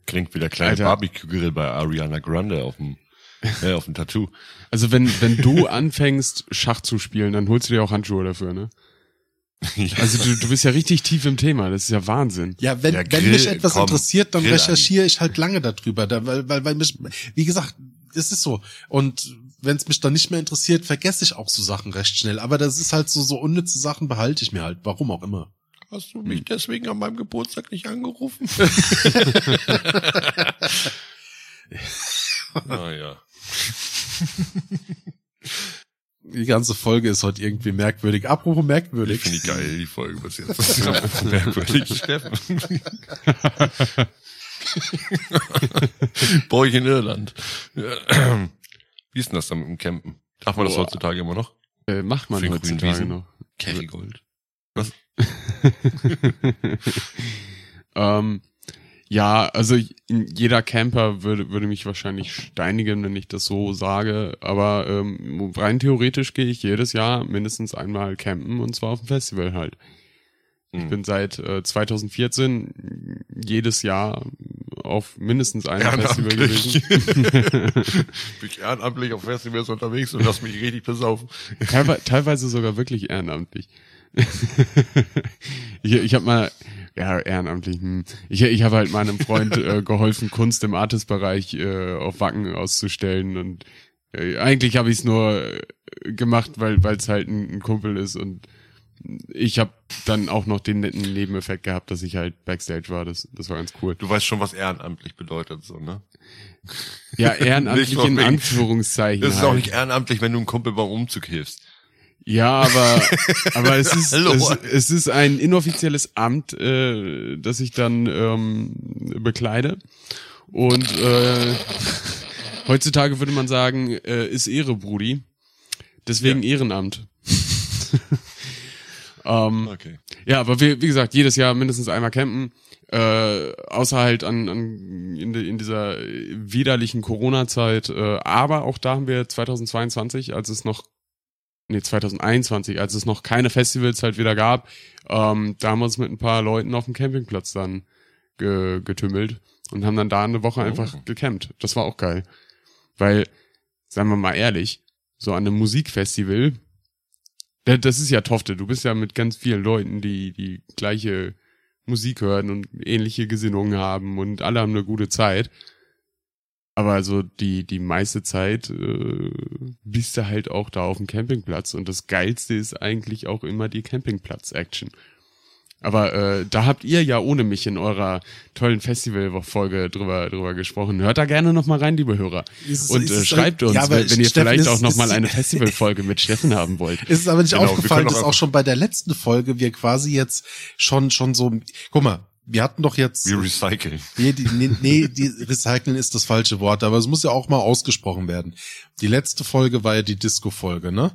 Klingt wie der kleine Alter. Barbecue-Grill bei Ariana Grande auf dem, äh, auf dem Tattoo. also wenn, wenn du anfängst, Schach zu spielen, dann holst du dir auch Handschuhe dafür, ne? Also du, du bist ja richtig tief im Thema, das ist ja Wahnsinn. Ja, wenn, Ja, wenn Grill, mich etwas komm, interessiert, dann Grill, recherchiere ich halt lange darüber, da, weil, weil, weil mich, wie gesagt, es ist so. Und wenn es mich dann nicht mehr interessiert, vergesse ich auch so Sachen recht schnell. Aber das ist halt so, so unnütze Sachen behalte ich mir halt, warum auch immer. Hast du mich deswegen an meinem Geburtstag nicht angerufen? naja. Die ganze Folge ist heute irgendwie merkwürdig. Apropos Ich merkwürdig. finde die geil, die Folge bis jetzt. Merkwürdig, Steffen. Boah, ich in Irland. Wie ist denn das dann mit dem Campen? Darf man das Boah. heutzutage immer noch? Äh, macht man Für heutzutage noch. Kerrygold. ähm, ja, also jeder Camper würde, würde mich wahrscheinlich steinigen, wenn ich das so sage. Aber ähm, rein theoretisch gehe ich jedes Jahr mindestens einmal campen und zwar auf dem Festival halt. Ich Hm. bin seit äh, 2014 jedes Jahr auf mindestens einem Festival gewesen. Bin ich ehrenamtlich auf Festivals unterwegs und lass mich richtig besaufen. Teilweise, teilweise sogar wirklich ehrenamtlich. ich ich habe mal, ja, ehrenamtlich, hm. ich, ich habe halt meinem Freund äh, geholfen, Kunst im Artist-Bereich äh, auf Wacken auszustellen und äh, eigentlich habe ich es nur äh, gemacht, weil es halt ein, ein Kumpel ist und ich habe dann auch noch den netten Nebeneffekt gehabt, dass ich halt Backstage war. Das, das war ganz cool. Du weißt schon, was ehrenamtlich bedeutet, so, ne? Ja, ehrenamtlich in. Anführungszeichen. Das ist halt. auch nicht ehrenamtlich, wenn du einen Kumpel beim Umzug hilfst. Ja, aber aber es ist es, es ist ein inoffizielles Amt, äh, das ich dann ähm, bekleide und äh, heutzutage würde man sagen, äh, ist Ehre, Brudi. Deswegen Ehrenamt. ähm, Okay. ja, aber wie, wie gesagt, jedes Jahr mindestens einmal campen. Äh, außer halt an, an in, in dieser widerlichen Corona-Zeit. Äh, aber auch da haben wir 2022, als es noch nee, 2021, als es noch keine Festivals halt wieder gab, ähm, da haben wir uns mit ein paar Leuten auf dem Campingplatz dann ge getümmelt und haben dann da eine Woche einfach gecampt. Das war auch geil. Weil, sagen wir mal ehrlich, so an einem Musikfestival, da- das ist ja Tofte, du bist ja mit ganz vielen Leuten, die die gleiche Musik hören und ähnliche Gesinnungen haben und alle haben eine gute Zeit. Aber also die, die meiste Zeit äh, bist du halt auch da auf dem Campingplatz und das Geilste ist eigentlich auch immer die Campingplatz-Action. Aber äh, da habt ihr ja ohne mich in eurer tollen Festival-Folge drüber, drüber gesprochen. Hört da gerne nochmal rein, liebe Hörer. Ist Und ist äh, schreibt uns, ja, wenn, wenn ihr Steffen, vielleicht ist- auch nochmal eine Festival-Folge mit Steffen haben wollt. Ist es aber nicht Genau, aufgefallen, dass auch schon bei der letzten Folge wir quasi jetzt schon, schon so, guck mal, wir hatten doch jetzt, Wir recyceln. nee, die, nee, nee, die recyceln ist das falsche Wort, aber es muss ja auch mal ausgesprochen werden. Die letzte Folge war ja die Disco-Folge, ne?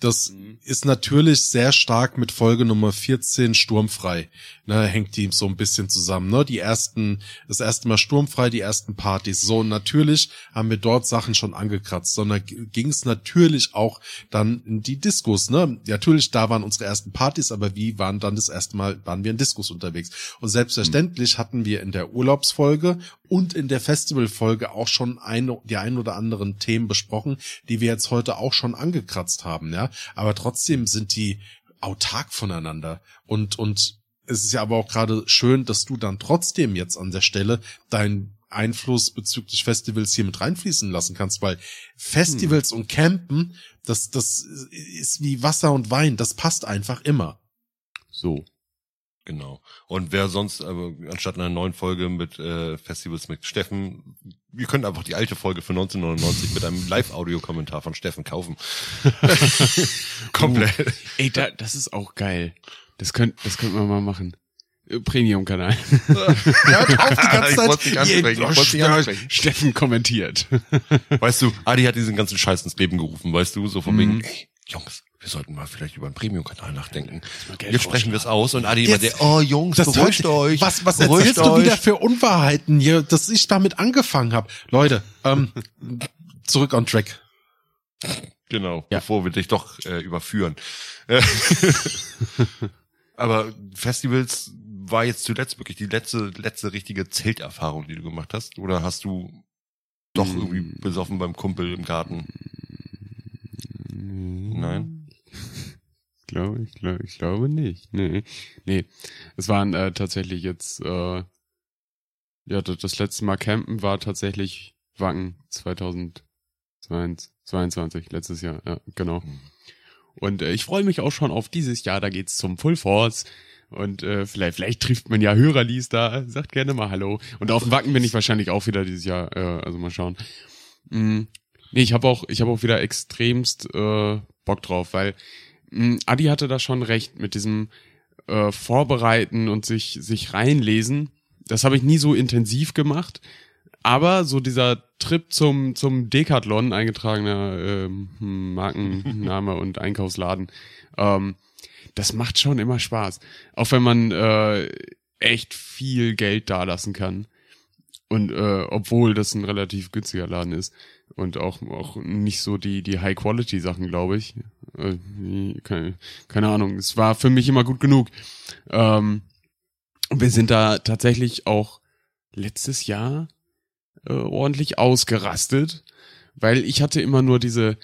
Das ist natürlich sehr stark mit Folge Nummer 14 sturmfrei. Ne, hängt die so ein bisschen zusammen. Ne? Die ersten, das erste Mal sturmfrei, die ersten Partys. So, und natürlich haben wir dort Sachen schon angekratzt, sondern ging es natürlich auch dann in die Diskos. Ne? Natürlich, da waren unsere ersten Partys, aber wie waren dann das erste Mal, waren wir in Diskos unterwegs. Und selbstverständlich hatten wir in der Urlaubsfolge und in der Festivalfolge auch schon eine, die ein oder anderen Themen besprochen, die wir jetzt heute auch schon angekratzt haben, ja. Aber trotzdem sind die autark voneinander und, und es ist ja aber auch gerade schön, dass du dann trotzdem jetzt an der Stelle deinen Einfluss bezüglich Festivals hier mit reinfließen lassen kannst, weil Festivals und Campen, das, das ist wie Wasser und Wein, das passt einfach immer. So. Genau. Und wer sonst, aber anstatt einer neuen Folge mit äh, Festivals mit Steffen, ihr könnt einfach die alte Folge von 1999 mit einem Live-Audio-Kommentar von Steffen kaufen. Komplett. Ey, da, das ist auch geil. Das könnt, das könnten wir mal machen. Äh, Premium-Kanal. Hört auf die ganze Ich Zeit. dich ansprechen, ich dich ansprechen. Steffen kommentiert. Weißt du, Adi hat diesen ganzen Scheiß ins Leben gerufen, weißt du, so von wegen, ey, Jungs, wir sollten mal vielleicht über einen Premium-Kanal nachdenken. Jetzt sprechen wir es aus und Adi immer der, oh Jungs, Das beruhigt euch. Was, was beruhigt erzählst du euch. wieder für Unwahrheiten hier, dass ich damit angefangen habe? Leute, ähm, zurück on track. Genau, Ja. bevor wir dich doch äh, überführen. Äh, Aber Festivals war jetzt zuletzt wirklich die letzte, letzte richtige Zelterfahrung, die du gemacht hast? Oder hast du doch irgendwie besoffen beim Kumpel im Garten? Nein? Ich glaube, ich glaube, ich glaube nicht. Nee. Nee. Es waren äh, tatsächlich jetzt, äh, ja, das, das letzte Mal campen war tatsächlich Wacken 2022, letztes Jahr, ja, genau. Und äh, ich freue mich auch schon auf dieses Jahr, da geht's zum Full Force. Und äh, vielleicht, vielleicht trifft man ja Hörerlies da, sagt gerne mal Hallo. Und auf dem Wacken bin ich wahrscheinlich auch wieder dieses Jahr, äh, also mal schauen. Mm, nee, ich habe auch, ich habe auch wieder extremst äh, Bock drauf, weil mh, Adi hatte da schon recht mit diesem äh, Vorbereiten und sich, sich reinlesen. Das habe ich nie so intensiv gemacht. Aber so dieser Trip zum, zum Decathlon, eingetragener hm, Markenname und Einkaufsladen, ähm, das macht schon immer Spaß. Auch wenn man äh, echt viel Geld dalassen kann. Und äh, obwohl das ein relativ günstiger Laden ist und auch, auch nicht so die, die High-Quality-Sachen, glaube ich. Äh, keine, keine Ahnung. Es war für mich immer gut genug. Ähm, wir sind da tatsächlich auch letztes Jahr äh, ordentlich ausgerastet, weil ich hatte immer nur diese,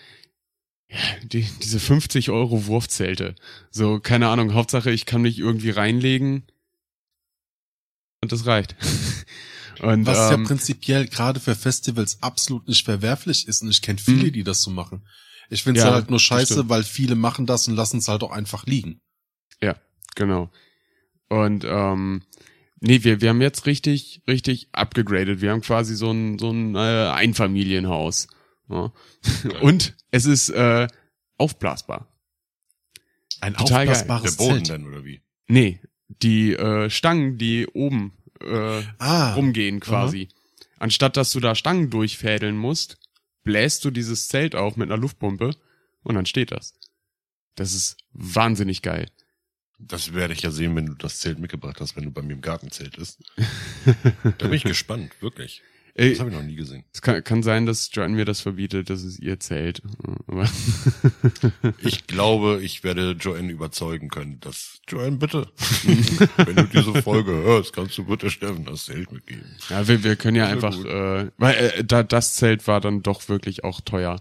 ja, die, diese 50 Euro Wurfzelte. So, keine Ahnung, Hauptsache ich kann mich irgendwie reinlegen und das reicht. Und, Was ja ähm, prinzipiell gerade für Festivals absolut nicht verwerflich ist. Und ich kenne viele, Mhm. die das so machen. Ich finde es Ja, halt nur scheiße, weil viele machen das und lassen es halt auch einfach liegen. Ja, genau. Und ähm, nee, wir, wir haben jetzt richtig, richtig abgegradet. Wir haben quasi so ein, so ein äh, Einfamilienhaus. Ja. Und es ist äh, aufblasbar. Ein Total geil. aufblasbares Der Boden Zelt. dann, oder wie? Nee, die äh, Stangen, die oben äh, Ah, rumgehen quasi. Anstatt dass du da Stangen durchfädeln musst, bläst du dieses Zelt auf mit einer Luftpumpe und dann steht das. Das ist wahnsinnig geil. Das werde ich ja sehen, wenn du das Zelt mitgebracht hast, wenn du bei mir im Gartenzelt bist. da bin ich gespannt, wirklich. Ey, Das habe ich noch nie gesehen. es kann, kann sein, dass Joanne mir das verbietet, das ist ihr Zelt. Aber Ich glaube, ich werde Joanne überzeugen können, dass Joanne bitte, wenn du diese Folge hörst, kannst du bitte Steffen das Zelt mitgeben. ja, wir, wir können ja Sehr einfach, gut. äh, weil äh, da, das Zelt war dann doch wirklich auch teuer.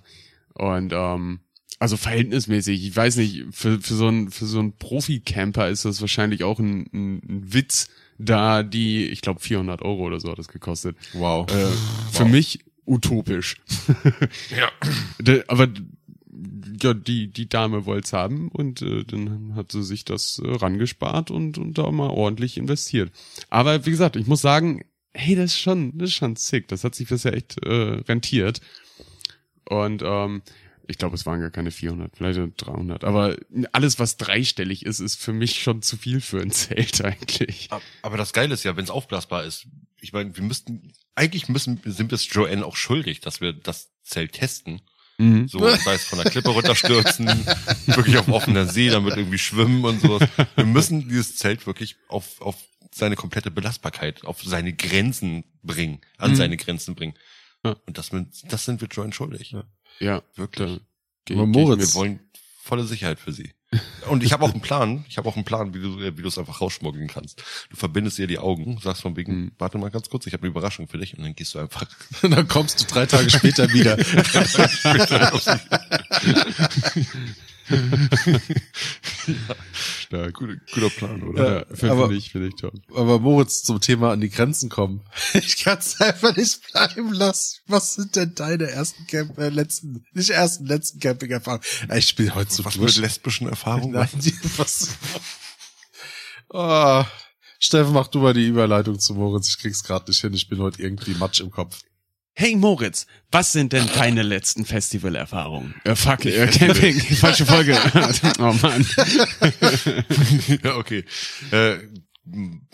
Und ähm, also verhältnismäßig, ich weiß nicht, für, für so ein für so ein Profi-Camper ist das wahrscheinlich auch ein, ein, ein Witz, da die, ich glaube 400 Euro oder so hat das gekostet. wow. Äh, Für mich utopisch. Ja. De- Aber ja, die, die Dame wollt's haben und äh, dann hat sie sich das äh, rangespart und, und da mal ordentlich investiert. Aber wie gesagt, ich muss sagen, hey, das ist schon, das ist schon sick. Das hat sich bisher echt äh, rentiert. Und ähm, ich glaube, es waren gar keine 400, vielleicht 300. Aber alles, was dreistellig ist, ist für mich schon zu viel für ein Zelt eigentlich. Aber das Geile ist ja, wenn es aufblasbar ist, ich meine, wir müssten, eigentlich müssen, sind wir es Joanne auch schuldig, dass wir das Zelt testen. Mhm. So, sei es von der Klippe runterstürzen, wirklich auf offener See, damit irgendwie schwimmen und sowas. Wir müssen dieses Zelt wirklich auf, auf seine komplette Belastbarkeit, auf seine Grenzen bringen, an Mhm. seine Grenzen bringen. Ja. Und das, das sind wir Joanne schuldig. Ja. Ja, Wirklich. geh- Aber Moritz- Wir wollen volle Sicherheit für sie. Und ich habe auch einen Plan. Ich habe auch einen Plan, wie du, wie du es einfach rausschmuggeln kannst. Du verbindest ihr die Augen, sagst von wegen, Mhm. warte mal ganz kurz, ich habe eine Überraschung für dich und dann gehst du einfach. dann kommst du drei Tage später wieder. stark. guter, guter Plan, oder? Ja, finde aber- find ich, finde ich toll. Aber Moritz, zum Thema an die Grenzen kommen. Ich kann es einfach nicht bleiben lassen. Was sind denn deine ersten Camp äh, letzten, nicht ersten, letzten Camping-Erfahrungen? Ich bin heute so Was mit durch. lesbischen Erfahrungen? Nein, die, was? Oh, Steffen, mach du mal die Überleitung zu Moritz. Ich krieg's gerade nicht hin. Ich bin heute irgendwie Matsch im Kopf. Hey Moritz, was sind denn deine letzten Festivalerfahrungen? Äh, fuck, äh, Camping, falsche Folge. oh Mann. ja, okay. Äh,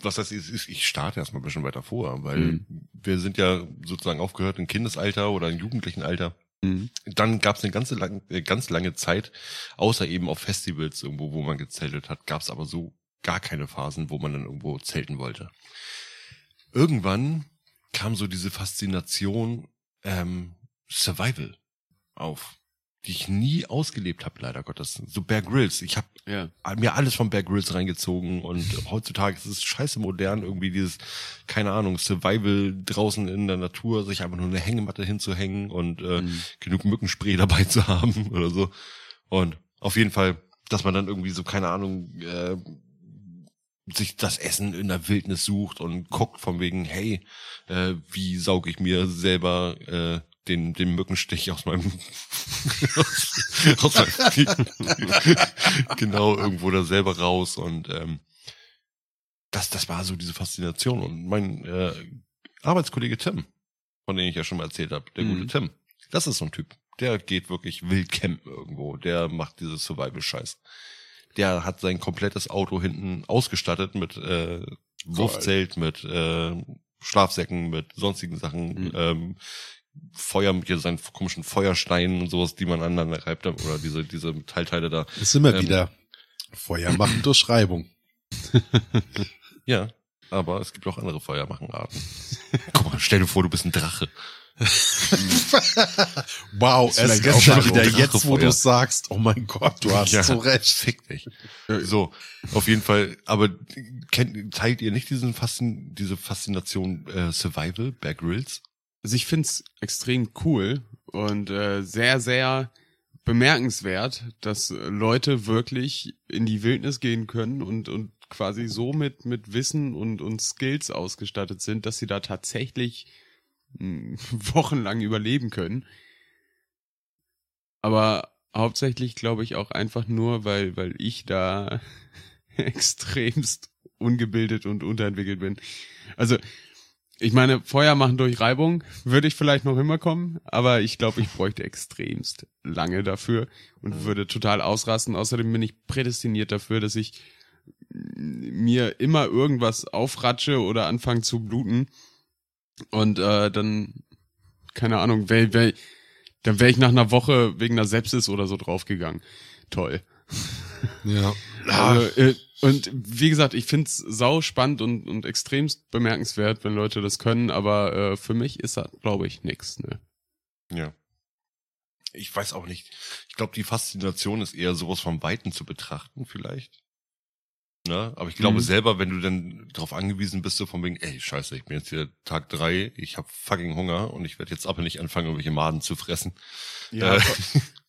was heißt, ich, ich starte erstmal ein bisschen weiter vor, weil Mhm. wir sind ja sozusagen aufgehört im Kindesalter oder im jugendlichen Alter. Mhm. Dann gab es eine ganze lang, äh, ganz lange Zeit, außer eben auf Festivals irgendwo, wo man gezeltet hat, gab es aber so gar keine Phasen, wo man dann irgendwo zelten wollte. Irgendwann kam so diese Faszination ähm, Survival auf, die ich nie ausgelebt habe, leider Gottes. So Bear Grylls. Ich habe Ja. mir alles von Bear Grylls reingezogen und heutzutage ist es scheiße modern, irgendwie dieses, keine Ahnung, Survival draußen in der Natur, sich einfach nur eine Hängematte hinzuhängen und äh, Mhm. genug Mückenspray dabei zu haben oder so. Und auf jeden Fall, dass man dann irgendwie so, keine Ahnung, äh, sich das Essen in der Wildnis sucht und guckt von wegen, hey, äh, wie sauge ich mir selber äh, den, den Mückenstich aus meinem, aus, aus meinem genau irgendwo da selber raus und ähm, das, das war so diese Faszination und mein äh, Arbeitskollege Tim, von dem ich ja schon mal erzählt habe, der Mhm. gute Tim, das ist so ein Typ, der geht wirklich wild campen irgendwo, der macht dieses Survival-Scheiß. Der hat sein komplettes Auto hinten ausgestattet mit äh, Wurfzelt, mit äh, Schlafsäcken, mit sonstigen Sachen, Mhm. ähm, Feuer, hier seinen komischen Feuersteinen und sowas, die man aneinander reibt, oder diese, diese Metallteile da. Das sind wir Ähm. wieder. Feuer machen durch Reibung. Ja, aber es gibt auch andere Feuermachenarten. Guck mal, stell dir vor, du bist ein Drache. Wow, es ist schon wieder so jetzt, wo du sagst, oh mein Gott, du hast Ja. so recht. Fick dich. So, auf jeden Fall, aber kennt, teilt ihr nicht diesen Faszin, diese Faszination äh, Survival, Bear Grylls? Also ich find's extrem cool und äh, sehr, sehr bemerkenswert, dass Leute wirklich in die Wildnis gehen können und, und quasi so mit, mit Wissen und, und Skills ausgestattet sind, dass sie da tatsächlich mh, wochenlang überleben können. Aber hauptsächlich glaube ich auch einfach nur, weil, weil ich da extremst ungebildet und unterentwickelt bin. Also, ich meine, Feuer machen durch Reibung würde ich vielleicht noch hinbekommen, aber ich glaube, ich bräuchte extremst lange dafür und würde total ausrasten. Außerdem bin ich prädestiniert dafür, dass ich mir immer irgendwas aufratsche oder anfange zu bluten und äh, dann keine Ahnung, wär, wär, dann wäre ich nach einer Woche wegen einer Sepsis oder so draufgegangen. Toll. Ja. Also, äh, und wie gesagt, ich find's sau spannend und, und extremst bemerkenswert, wenn Leute das können, aber äh, für mich ist das, glaube ich, nix. Ne? Ja. Ich weiß auch nicht. Ich glaube, die Faszination ist eher sowas vom Weiten zu betrachten, vielleicht. Ne? Aber ich glaube Mhm. selber, wenn du dann darauf angewiesen bist, so von wegen, ey, scheiße, ich bin jetzt hier Tag drei, ich habe fucking Hunger und ich werde jetzt aber nicht anfangen, irgendwelche Maden zu fressen. Ja, Äh. vor,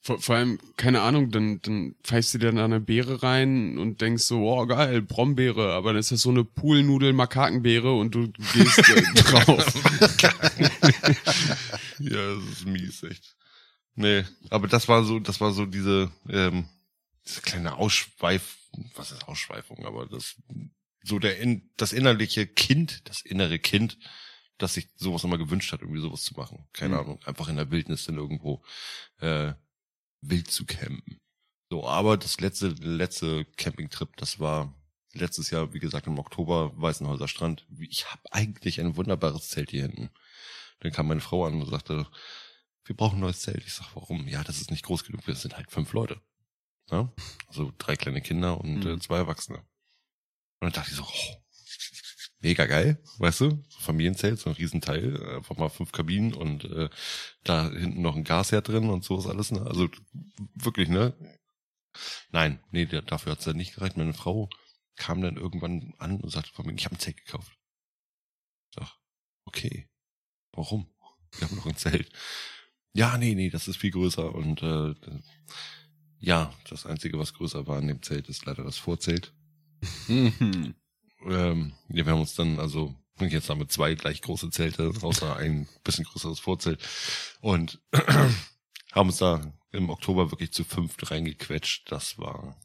vor, vor allem, keine Ahnung, dann, dann pfeifst du dir da eine Beere rein und denkst so, oh geil, Brombeere, aber dann ist das so eine Poolnudel Makakenbeere und du gehst äh, drauf. ja, das ist mies, echt. Nee, aber das war so, das war so diese, ähm, diese kleine Ausschweif, was ist Ausschweifung, aber das, so der, in, das innerliche Kind, das innere Kind, das sich sowas immer gewünscht hat, irgendwie sowas zu machen. Keine Mhm. Ahnung, einfach in der Wildnis dann irgendwo, äh, wild zu campen. So, aber das letzte, letzte Campingtrip, das war letztes Jahr, wie gesagt, im Oktober, Weißenhäuser Strand. Ich habe eigentlich ein wunderbares Zelt hier hinten. Dann kam meine Frau an und sagte, wir brauchen ein neues Zelt. Ich sag, warum? Ja, das ist nicht groß genug. Wir sind halt fünf Leute. Ja? Also drei kleine Kinder und äh, Mhm. zwei Erwachsene. Und dann dachte ich so, oh, mega geil, weißt du? So Familienzelt, so ein Riesenteil, äh, einfach mal fünf Kabinen und äh, da hinten noch ein Gasherd drin und sowas alles. Ne? Also wirklich, ne? Nein, nee, dafür hat's dann nicht gereicht. Meine Frau kam dann irgendwann an und sagte von mir, ich habe ein Zelt gekauft. Ich sag, okay, warum? Wir haben noch ein Zelt. Ja, nee, nee, das ist viel größer und äh, ja, das Einzige, was größer war in dem Zelt, ist leider das Vorzelt. Ähm, ja, wir haben uns dann, also jetzt haben wir zwei gleich große Zelte, außer ein bisschen größeres Vorzelt. Und haben uns da im Oktober wirklich zu fünft reingequetscht. Das war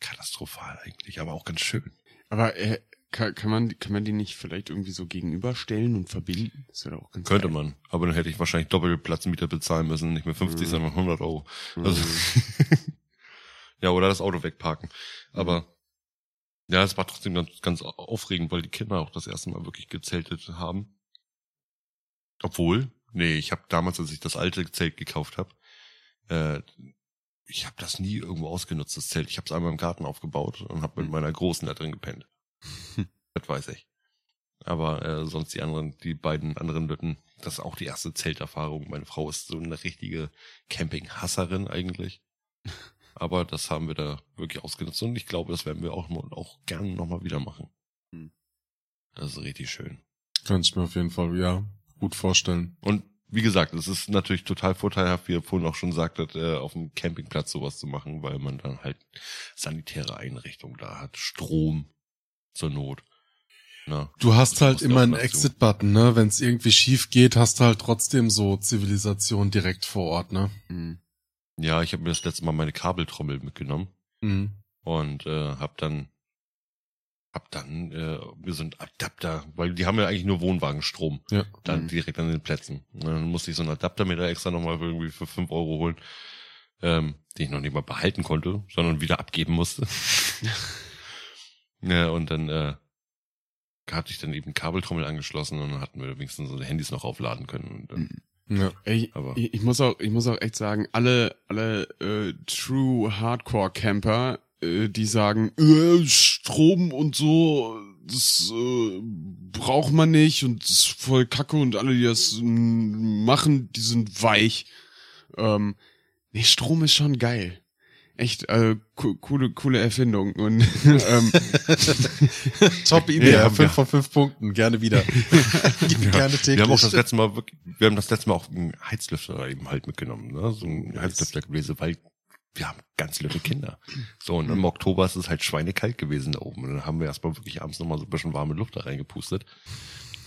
katastrophal eigentlich, aber auch ganz schön. Aber äh, kann, kann, man, kann man die nicht vielleicht irgendwie so gegenüberstellen und verbinden? Das wäre auch ganz Könnte geil. man. Aber dann hätte ich wahrscheinlich Doppelplatzmieter bezahlen müssen. Nicht mehr 50, Mhm. sondern 100 Euro. Mhm. Also, ja, oder das Auto wegparken. Aber ja, es war trotzdem ganz, ganz aufregend, weil die Kinder auch das erste Mal wirklich gezeltet haben. Obwohl, nee, ich habe damals, als ich das alte Zelt gekauft habe, äh, ich habe das nie irgendwo ausgenutzt, das Zelt. Ich habe es einmal im Garten aufgebaut und habe mit meiner Großen da drin gepennt. das weiß ich. Aber äh, sonst die anderen, die beiden anderen Lütten, das ist auch die erste Zelterfahrung. Meine Frau ist so eine richtige Campinghasserin eigentlich. Aber das haben wir da wirklich ausgenutzt und ich glaube, das werden wir auch, auch gerne nochmal wieder machen. Hm. Das ist richtig schön. Kann ich mir auf jeden Fall, ja, gut vorstellen. Und wie gesagt, es ist natürlich total vorteilhaft, wie ihr vorhin auch schon sagtet, äh, auf dem Campingplatz sowas zu machen, weil man dann halt sanitäre Einrichtungen da hat, Strom zur Not. Na, Du hast halt immer einen. Exit-Button, ne? Wenn es irgendwie schief geht, hast du halt trotzdem so Zivilisation direkt vor Ort, ne? Mhm. Ja, ich habe mir das letzte Mal meine Kabeltrommel mitgenommen Mhm. und äh, hab dann hab dann äh, mir so ein Adapter, weil die haben ja eigentlich nur Wohnwagenstrom, Ja. dann Mhm. direkt an den Plätzen. Und dann musste ich so einen Adapter mir da extra nochmal irgendwie für fünf Euro holen, ähm, den ich noch nicht mal behalten konnte, sondern wieder abgeben musste. ja, und dann äh, hatte ich dann eben Kabeltrommel angeschlossen und dann hatten wir wenigstens unsere Handys noch aufladen können. Und dann, Ja. Ey, Aber- ich, ich muss auch, ich muss auch echt sagen, alle, alle äh, True Hardcore Camper, äh, die sagen, äh, Strom und so, das äh, braucht man nicht und das ist voll Kacke und alle, die das machen, die sind weich. Ähm, nee, Strom ist schon geil. Echt, äh, co coole, coole Erfindung. Und ähm, Top Idee, Ja, ja, fünf von fünf Punkten, gerne wieder. gerne täglich. Wir haben auch das letzte Mal wirklich, wir haben das letzte Mal auch einen Heizlüfter eben halt mitgenommen, ne? So ein Heizlüfter gewesen, weil wir haben ganz liebe Kinder. So, und im Oktober ist es halt schweinekalt gewesen da oben. Und dann haben wir erstmal wirklich abends nochmal so ein bisschen warme Luft da reingepustet.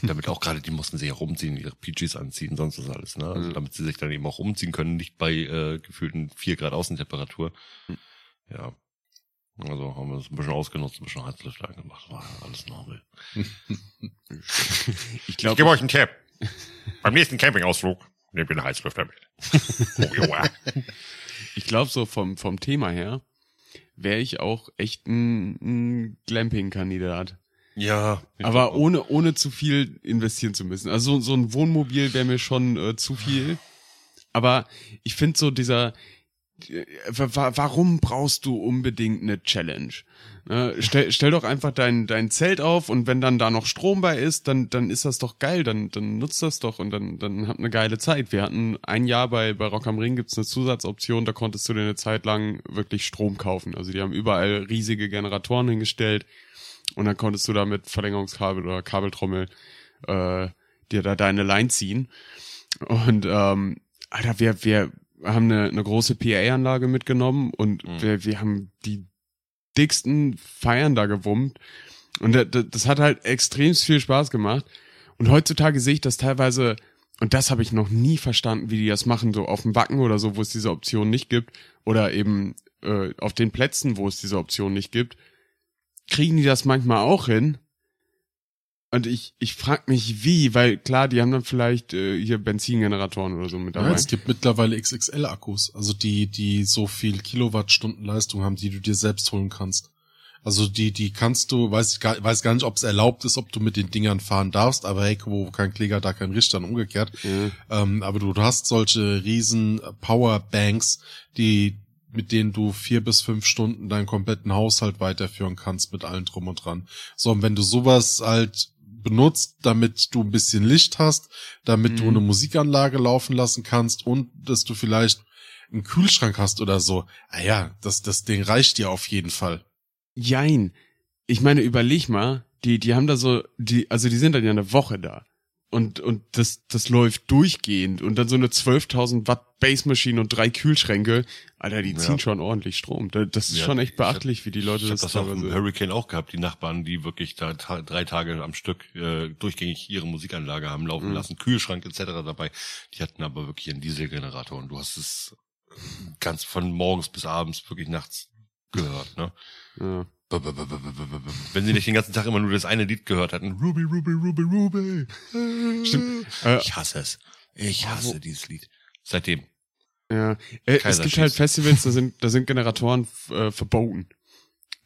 Damit auch gerade, die mussten sich ja rumziehen, ihre PGs anziehen, sonst was alles, ne? Also Mhm. damit sie sich dann eben auch umziehen können, nicht bei äh, gefühlten vier Grad Außentemperatur. Ja. Also haben wir das ein bisschen ausgenutzt, ein bisschen Heizlüfter angemacht. War alles normal. Ich Ich glaube, gebe euch einen Tipp. Beim nächsten Campingausflug nehmt ihr einen Heizlüfter mit. Oh, joa. ich glaube so vom, vom Thema her wäre ich auch echt ein, ein Glamping-Kandidat. Ja. Aber ohne, ohne zu viel investieren zu müssen. Also so, so ein Wohnmobil wäre mir schon äh, zu viel. Aber ich finde so dieser, äh, wa- warum brauchst du unbedingt eine Challenge? Ne, stell, stell doch einfach dein, dein Zelt auf und wenn dann da noch Strom bei ist, dann, dann ist das doch geil, dann, dann nutzt das doch und dann, dann habt eine geile Zeit. Wir hatten ein Jahr bei, bei Rock am Ring gibt's eine Zusatzoption, da konntest du dir eine Zeit lang wirklich Strom kaufen. Also die haben überall riesige Generatoren hingestellt und dann konntest du da mit Verlängerungskabel oder Kabeltrommel äh, dir da deine Line ziehen. Und ähm, Alter, wir, wir haben eine, eine große PA-Anlage mitgenommen und Mhm. wir, wir haben die dicksten Feiern da gewummt. Und das, das hat halt extrem viel Spaß gemacht. Und heutzutage sehe ich das teilweise, und das habe ich noch nie verstanden, wie die das machen, so auf dem Wacken oder so, wo es diese Option nicht gibt, oder eben äh, auf den Plätzen, wo es diese Option nicht gibt, kriegen die das manchmal auch hin. Und ich, ich frag mich wie, weil klar, die haben dann vielleicht äh, hier Benzingeneratoren oder so mit Ja, dabei. es gibt mittlerweile XXL-Akkus, also die, die so viel Kilowattstunden Leistung haben, die du dir selbst holen kannst. Also die, die kannst du, weiß ich gar, weiß gar nicht, ob es erlaubt ist, ob du mit den Dingern fahren darfst, aber hey, wo kein Kläger, da kein Richter und umgekehrt. ja. Ähm, aber du, du hast solche riesen Powerbanks, die, mit denen du vier bis fünf Stunden deinen kompletten Haushalt weiterführen kannst mit allem drum und dran. So, und wenn du sowas halt benutzt, damit du ein bisschen Licht hast, damit du Mhm. eine Musikanlage laufen lassen kannst und dass du vielleicht einen Kühlschrank hast oder so, ah ja, das, das Ding reicht dir auf jeden Fall. Jein. Ich meine, überleg mal, die, die haben da so, die, also die sind dann ja eine Woche da. Und, und das, das läuft durchgehend. Und dann so eine 12.000 Watt Base-Maschine und drei Kühlschränke. Alter, die ziehen Ja. schon ordentlich Strom. Da- Das ist Ja, schon echt ich hab- beachtlich, wie die Leute Ich habe das das auch im. Hurricane auch gehabt, die Nachbarn, die wirklich da ta drei Tage am Stück äh, durchgängig ihre Musikanlage haben laufen Mhm. lassen, Kühlschrank etc. dabei. Die hatten aber wirklich einen Dieselgenerator und du hast es ganz von morgens bis abends wirklich nachts gehört. Ne? Ja. Wenn sie nicht den ganzen Tag immer nur das eine Lied gehört hatten, Ruby, Ruby, Ruby, Ruby. Stimmt. Äh, Ich hasse es. Ich hasse wo- dieses Lied. Seitdem. Ja, äh, es gibt halt. Festivals, da sind, da sind Generatoren äh, verboten.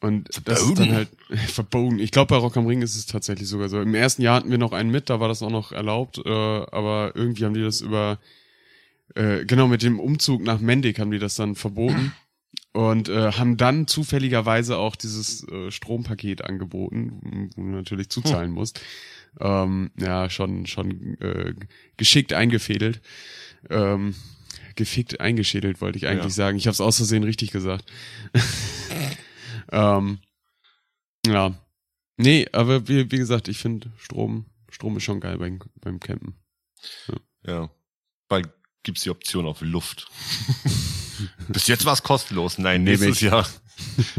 Und das ist dann Verboten? halt verboten. Ich glaube, bei Rock am Ring ist es tatsächlich sogar so. Im ersten Jahr hatten wir noch einen mit, da war das auch noch erlaubt, äh, aber irgendwie haben die das über, äh, genau, mit dem Umzug nach Mendig haben die das dann verboten und äh, haben dann zufälligerweise auch dieses äh, Strompaket angeboten, wo du natürlich zuzahlen musst. Ähm, ja, schon, schon äh, geschickt eingefädelt. Ähm, gefickt eingeschädelt, wollte ich eigentlich Ja. sagen. Ich habe es aus Versehen richtig gesagt. ähm, ja. Nee, aber wie, wie gesagt, ich finde Strom, Strom ist schon geil beim, beim Campen. Ja. Bald gibt's die Option auf Luft. Bis jetzt war es kostenlos. Nein, nächstes. Jahr.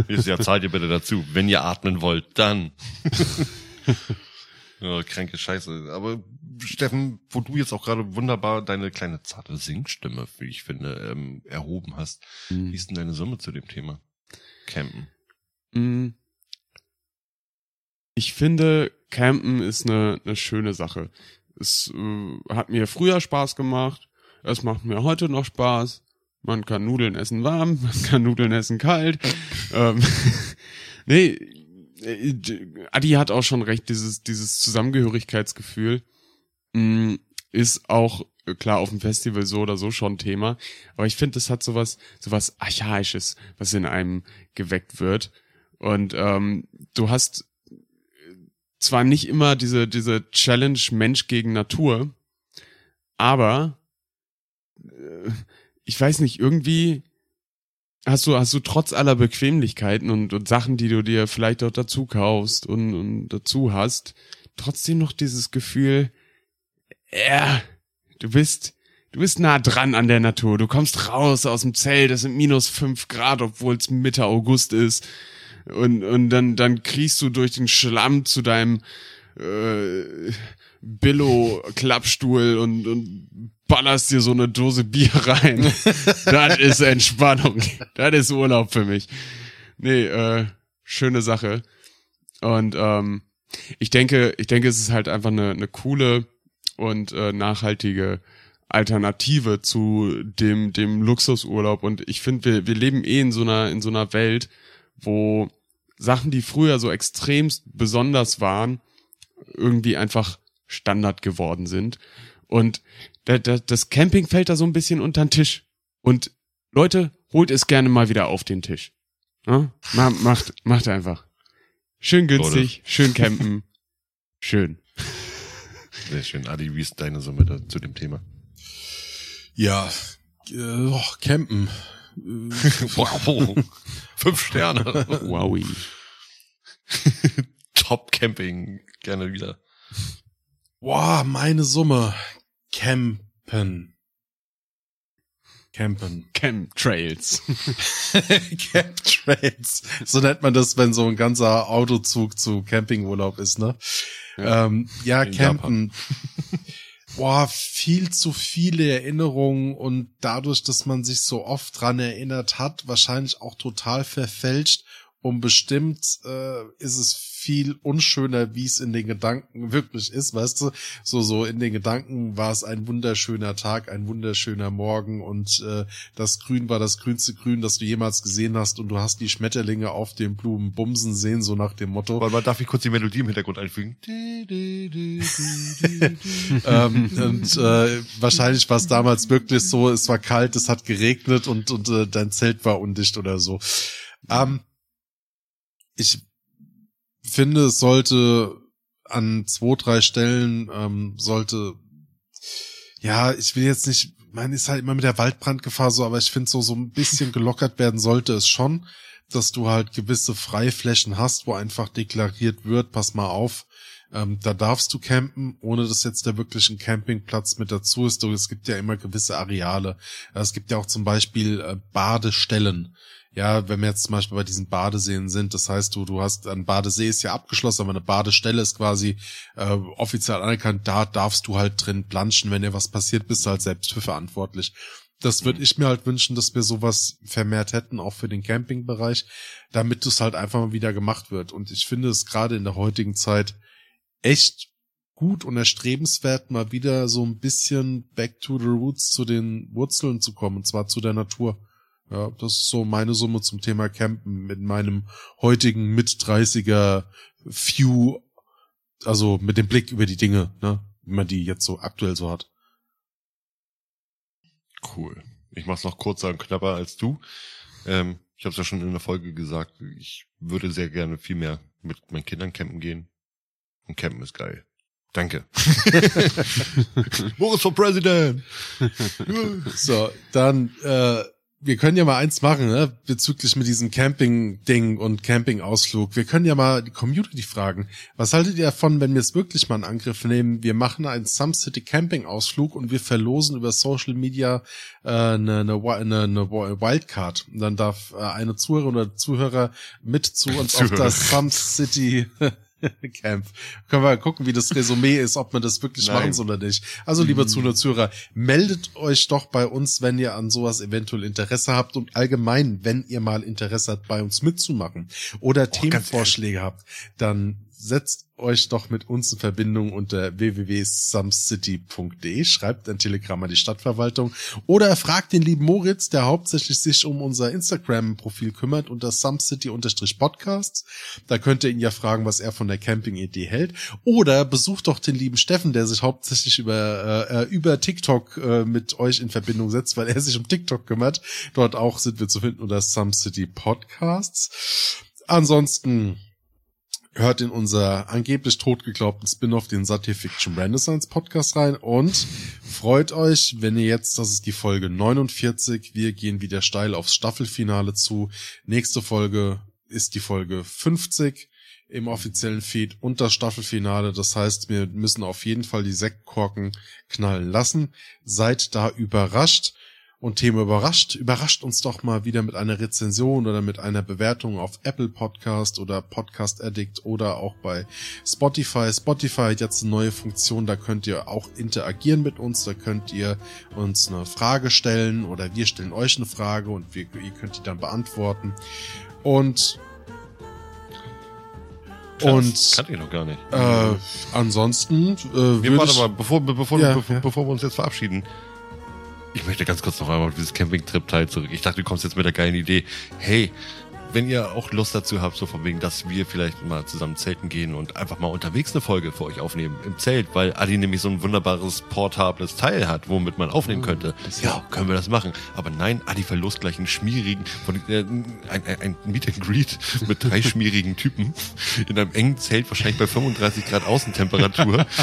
Nächstes Jahr zahlt ihr bitte dazu. Wenn ihr atmen wollt, dann. ja, kranke Scheiße. Aber Steffen, wo du jetzt auch gerade wunderbar deine kleine zarte Singstimme, wie ich finde, ähm, erhoben hast, wie ist denn deine Summe zu dem Thema? Campen. Mm. Ich finde, Campen ist eine, eine schöne Sache. Es äh, hat mir früher Spaß gemacht. Es macht mir heute noch Spaß. Man kann Nudeln essen warm, man kann Nudeln essen kalt. ähm, nee, äh, Adi hat auch schon recht, dieses, dieses Zusammengehörigkeitsgefühl mm, ist auch äh, klar auf dem Festival so oder so schon Thema. Aber ich finde, es hat sowas, sowas Archaisches, was in einem geweckt wird. Und ähm, du hast zwar nicht immer diese, diese Challenge Mensch gegen Natur, aber äh, ich weiß nicht, irgendwie hast du, hast du trotz aller Bequemlichkeiten und, und Sachen, die du dir vielleicht auch dazu kaufst und, und dazu hast, trotzdem noch dieses Gefühl, ja, du bist, du bist nah dran an der Natur. Du kommst raus aus dem Zelt, es sind minus fünf Grad, obwohl es Mitte August ist. Und, und dann, dann kriegst du durch den Schlamm zu deinem äh, Billo-Klappstuhl und, und ballerst dir so eine Dose Bier rein. das ist Entspannung. Das ist Urlaub für mich. nee, äh, schöne Sache. Und ähm, ich denke, ich denke, es ist halt einfach eine, eine coole und äh, nachhaltige Alternative zu dem dem Luxusurlaub. Und ich finde, wir, wir leben eh in so einer in so einer Welt, wo Sachen, die früher so extremst besonders waren, irgendwie einfach Standard geworden sind. Und da, da, das Camping fällt da so ein bisschen unter den Tisch. Und Leute, holt es gerne mal wieder auf den Tisch. Ja? Macht, macht einfach. Schön günstig, Oder? schön campen. schön. Sehr schön. Adi, wie ist deine Summe da zu dem Thema? Ja, äh, oh, campen. wow. Fünf Sterne. Wowie. Top Camping. Gerne wieder. Boah, meine Summe. Campen. Campen. Chemtrails. Chemtrails. So nennt man das, wenn so ein ganzer Autozug zu Campingurlaub ist, ne? Ja, ähm, ja campen. Boah, viel zu viele Erinnerungen und dadurch, dass man sich so oft dran erinnert hat, wahrscheinlich auch total verfälscht und bestimmt äh, ist es viel unschöner, wie es in den Gedanken wirklich ist, weißt du? So, so in den Gedanken war es ein wunderschöner Tag, ein wunderschöner Morgen und äh, das Grün war das grünste Grün, das du jemals gesehen hast und du hast die Schmetterlinge auf den Blumen bumsen sehen, so nach dem Motto. Weil man darf ich kurz die Melodie im Hintergrund einfügen. ähm, und äh, wahrscheinlich war es damals wirklich so, es war kalt, es hat geregnet und, und äh, dein Zelt war undicht oder so. Ähm, ich finde, es sollte an zwei, drei Stellen ähm, sollte, ja, ich will jetzt nicht, man ist halt immer mit der Waldbrandgefahr so, aber ich finde so, so ein bisschen gelockert werden sollte es schon, dass du halt gewisse Freiflächen hast, wo einfach deklariert wird, pass mal auf, ähm, da darfst du campen, ohne dass jetzt der wirklich ein Campingplatz mit dazu ist. Es gibt ja immer gewisse Areale. Es gibt ja auch zum Beispiel äh, Badestellen ja, wenn wir jetzt zum Beispiel bei diesen Badeseen sind, das heißt, du, du hast ein Badesee ist ja abgeschlossen, aber eine Badestelle ist quasi äh, offiziell anerkannt, da darfst du halt drin planschen, wenn dir was passiert, bist du halt selbst für verantwortlich. Das würde ich mir halt wünschen, dass wir sowas vermehrt hätten, auch für den Campingbereich, damit es halt einfach mal wieder gemacht wird. Und ich finde es gerade in der heutigen Zeit echt gut und erstrebenswert, mal wieder so ein bisschen back to the roots zu den Wurzeln zu kommen, und zwar zu der Natur. Ja, das ist so meine Summe zum Thema Campen mit meinem heutigen mit 30er View, also mit dem Blick über die Dinge, ne, wie man die jetzt so aktuell so hat. Cool. Ich mach's noch kurzer und knapper als du. Ähm, ich habe es ja schon in der Folge gesagt, ich würde sehr gerne viel mehr mit meinen Kindern campen gehen. Und campen ist geil. Danke. Boris for President. so, dann äh, wir können ja mal eins machen, ne? bezüglich mit diesem Camping-Ding und Camping-Ausflug. Wir können ja mal die Community fragen. Was haltet ihr davon, wenn wir es wirklich mal in Angriff nehmen? Wir machen einen Some City Camping-Ausflug und wir verlosen über Social Media äh, eine, eine, eine, eine Wildcard. Und dann darf äh, eine Zuhörer oder Zuhörer mit zu uns auf das Some City Camp. Können wir gucken, wie das Resümee ist, ob wir das wirklich Nein. machen soll oder nicht. Also, lieber mhm. Zuhörer, meldet euch doch bei uns, wenn ihr an sowas eventuell Interesse habt und allgemein, wenn ihr mal Interesse habt, bei uns mitzumachen oder oh, Themenvorschläge habt, dann setzt euch doch mit uns in Verbindung unter www.sumcity.de, schreibt ein Telegramm an die Stadtverwaltung oder fragt den lieben Moritz, der hauptsächlich sich um unser Instagram-Profil kümmert, unter sumcity-podcasts. Da könnt ihr ihn ja fragen, was er von der Camping-Idee hält. Oder besucht doch den lieben Steffen, der sich hauptsächlich über, äh, über TikTok äh, mit euch in Verbindung setzt, weil er sich um TikTok kümmert. Dort auch sind wir zu finden unter Sumcity Podcasts. Ansonsten hört in unser angeblich totgeglaubten Spin-off, den Satifiction Renaissance Podcast rein und freut euch, wenn ihr jetzt, das ist die Folge 49, wir gehen wieder steil aufs Staffelfinale zu. Nächste Folge ist die Folge 50 im offiziellen Feed und das Staffelfinale. Das heißt, wir müssen auf jeden Fall die Sektkorken knallen lassen. Seid da überrascht und Thema überrascht, überrascht uns doch mal wieder mit einer Rezension oder mit einer Bewertung auf Apple Podcast oder Podcast Addict oder auch bei Spotify. Spotify hat jetzt eine neue Funktion, da könnt ihr auch interagieren mit uns, da könnt ihr uns eine Frage stellen oder wir stellen euch eine Frage und wir, ihr könnt die dann beantworten. und Krass, und kannte ich noch gar nicht. äh, ansonsten äh, Wir, würde warte ich, mal, bevor, bevor, Ja, bevor, ja. bevor wir uns jetzt verabschieden. Ich möchte ganz kurz noch einmal auf dieses Campingtrip-Teil zurück. Ich dachte, du kommst jetzt mit der geilen Idee. Hey, wenn ihr auch Lust dazu habt, so von wegen, dass wir vielleicht mal zusammen zelten gehen und einfach mal unterwegs eine Folge für euch aufnehmen im Zelt, weil Adi nämlich so ein wunderbares portables Teil hat, womit man aufnehmen könnte. Ja, können wir das machen. Aber nein, Adi verlost gleich einen schmierigen, von, äh, ein, ein, Meet and Greet mit drei schmierigen Typen in einem engen Zelt, wahrscheinlich bei 35 Grad Außentemperatur.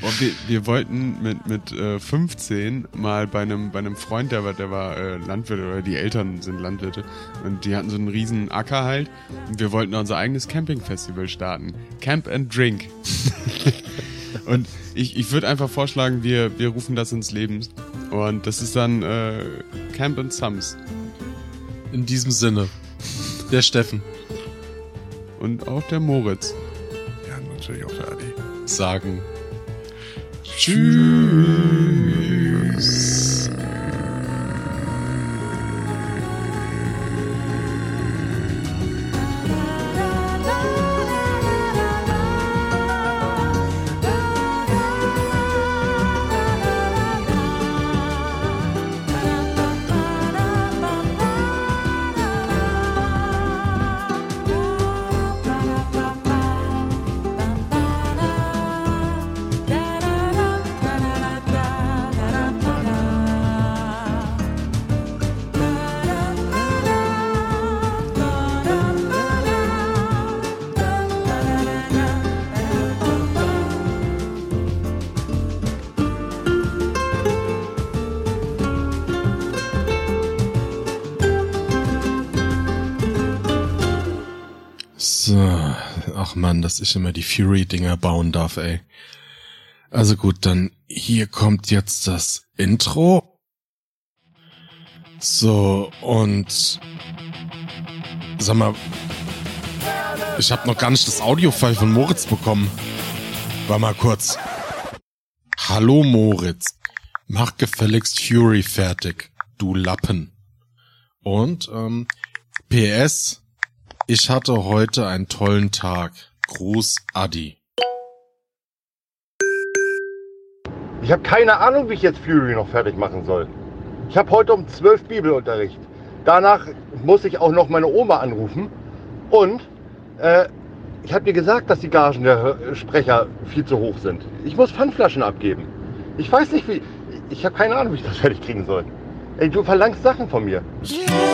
Boah, wir, wir wollten mit, mit äh, 15 mal bei einem, bei einem Freund, der war, der war äh, Landwirt oder die Eltern sind Landwirte und die hatten so einen riesen Acker halt und wir wollten unser eigenes Campingfestival starten. Camp and Drink. und ich, ich würde einfach vorschlagen, wir, wir rufen das ins Leben und das ist dann äh, Camp and Sums. in diesem Sinne der Steffen Und auch der Moritz. Ja, natürlich auch der Adi. sagen Tschüss. Ach man, dass ich immer die Fury-Dinger bauen darf, ey. Also gut, dann hier kommt jetzt das Intro. So, und sag mal, ich habe noch gar nicht das Audiofile von Moritz bekommen. War mal kurz. Hallo Moritz, mach gefälligst Fury fertig, du Lappen. Und ähm, PS, ich hatte heute einen tollen Tag. Gruß Adi. Ich habe keine Ahnung, wie ich jetzt Fury noch fertig machen soll. Ich habe heute um 12 Bibelunterricht. Danach muss ich auch noch meine Oma anrufen. Und äh, ich habe dir gesagt, dass die Gagen der Sprecher viel zu hoch sind. Ich muss Pfandflaschen abgeben. Ich weiß nicht, wie. Ich habe keine Ahnung, wie ich das fertig kriegen soll. Ey, du verlangst Sachen von mir. Yeah.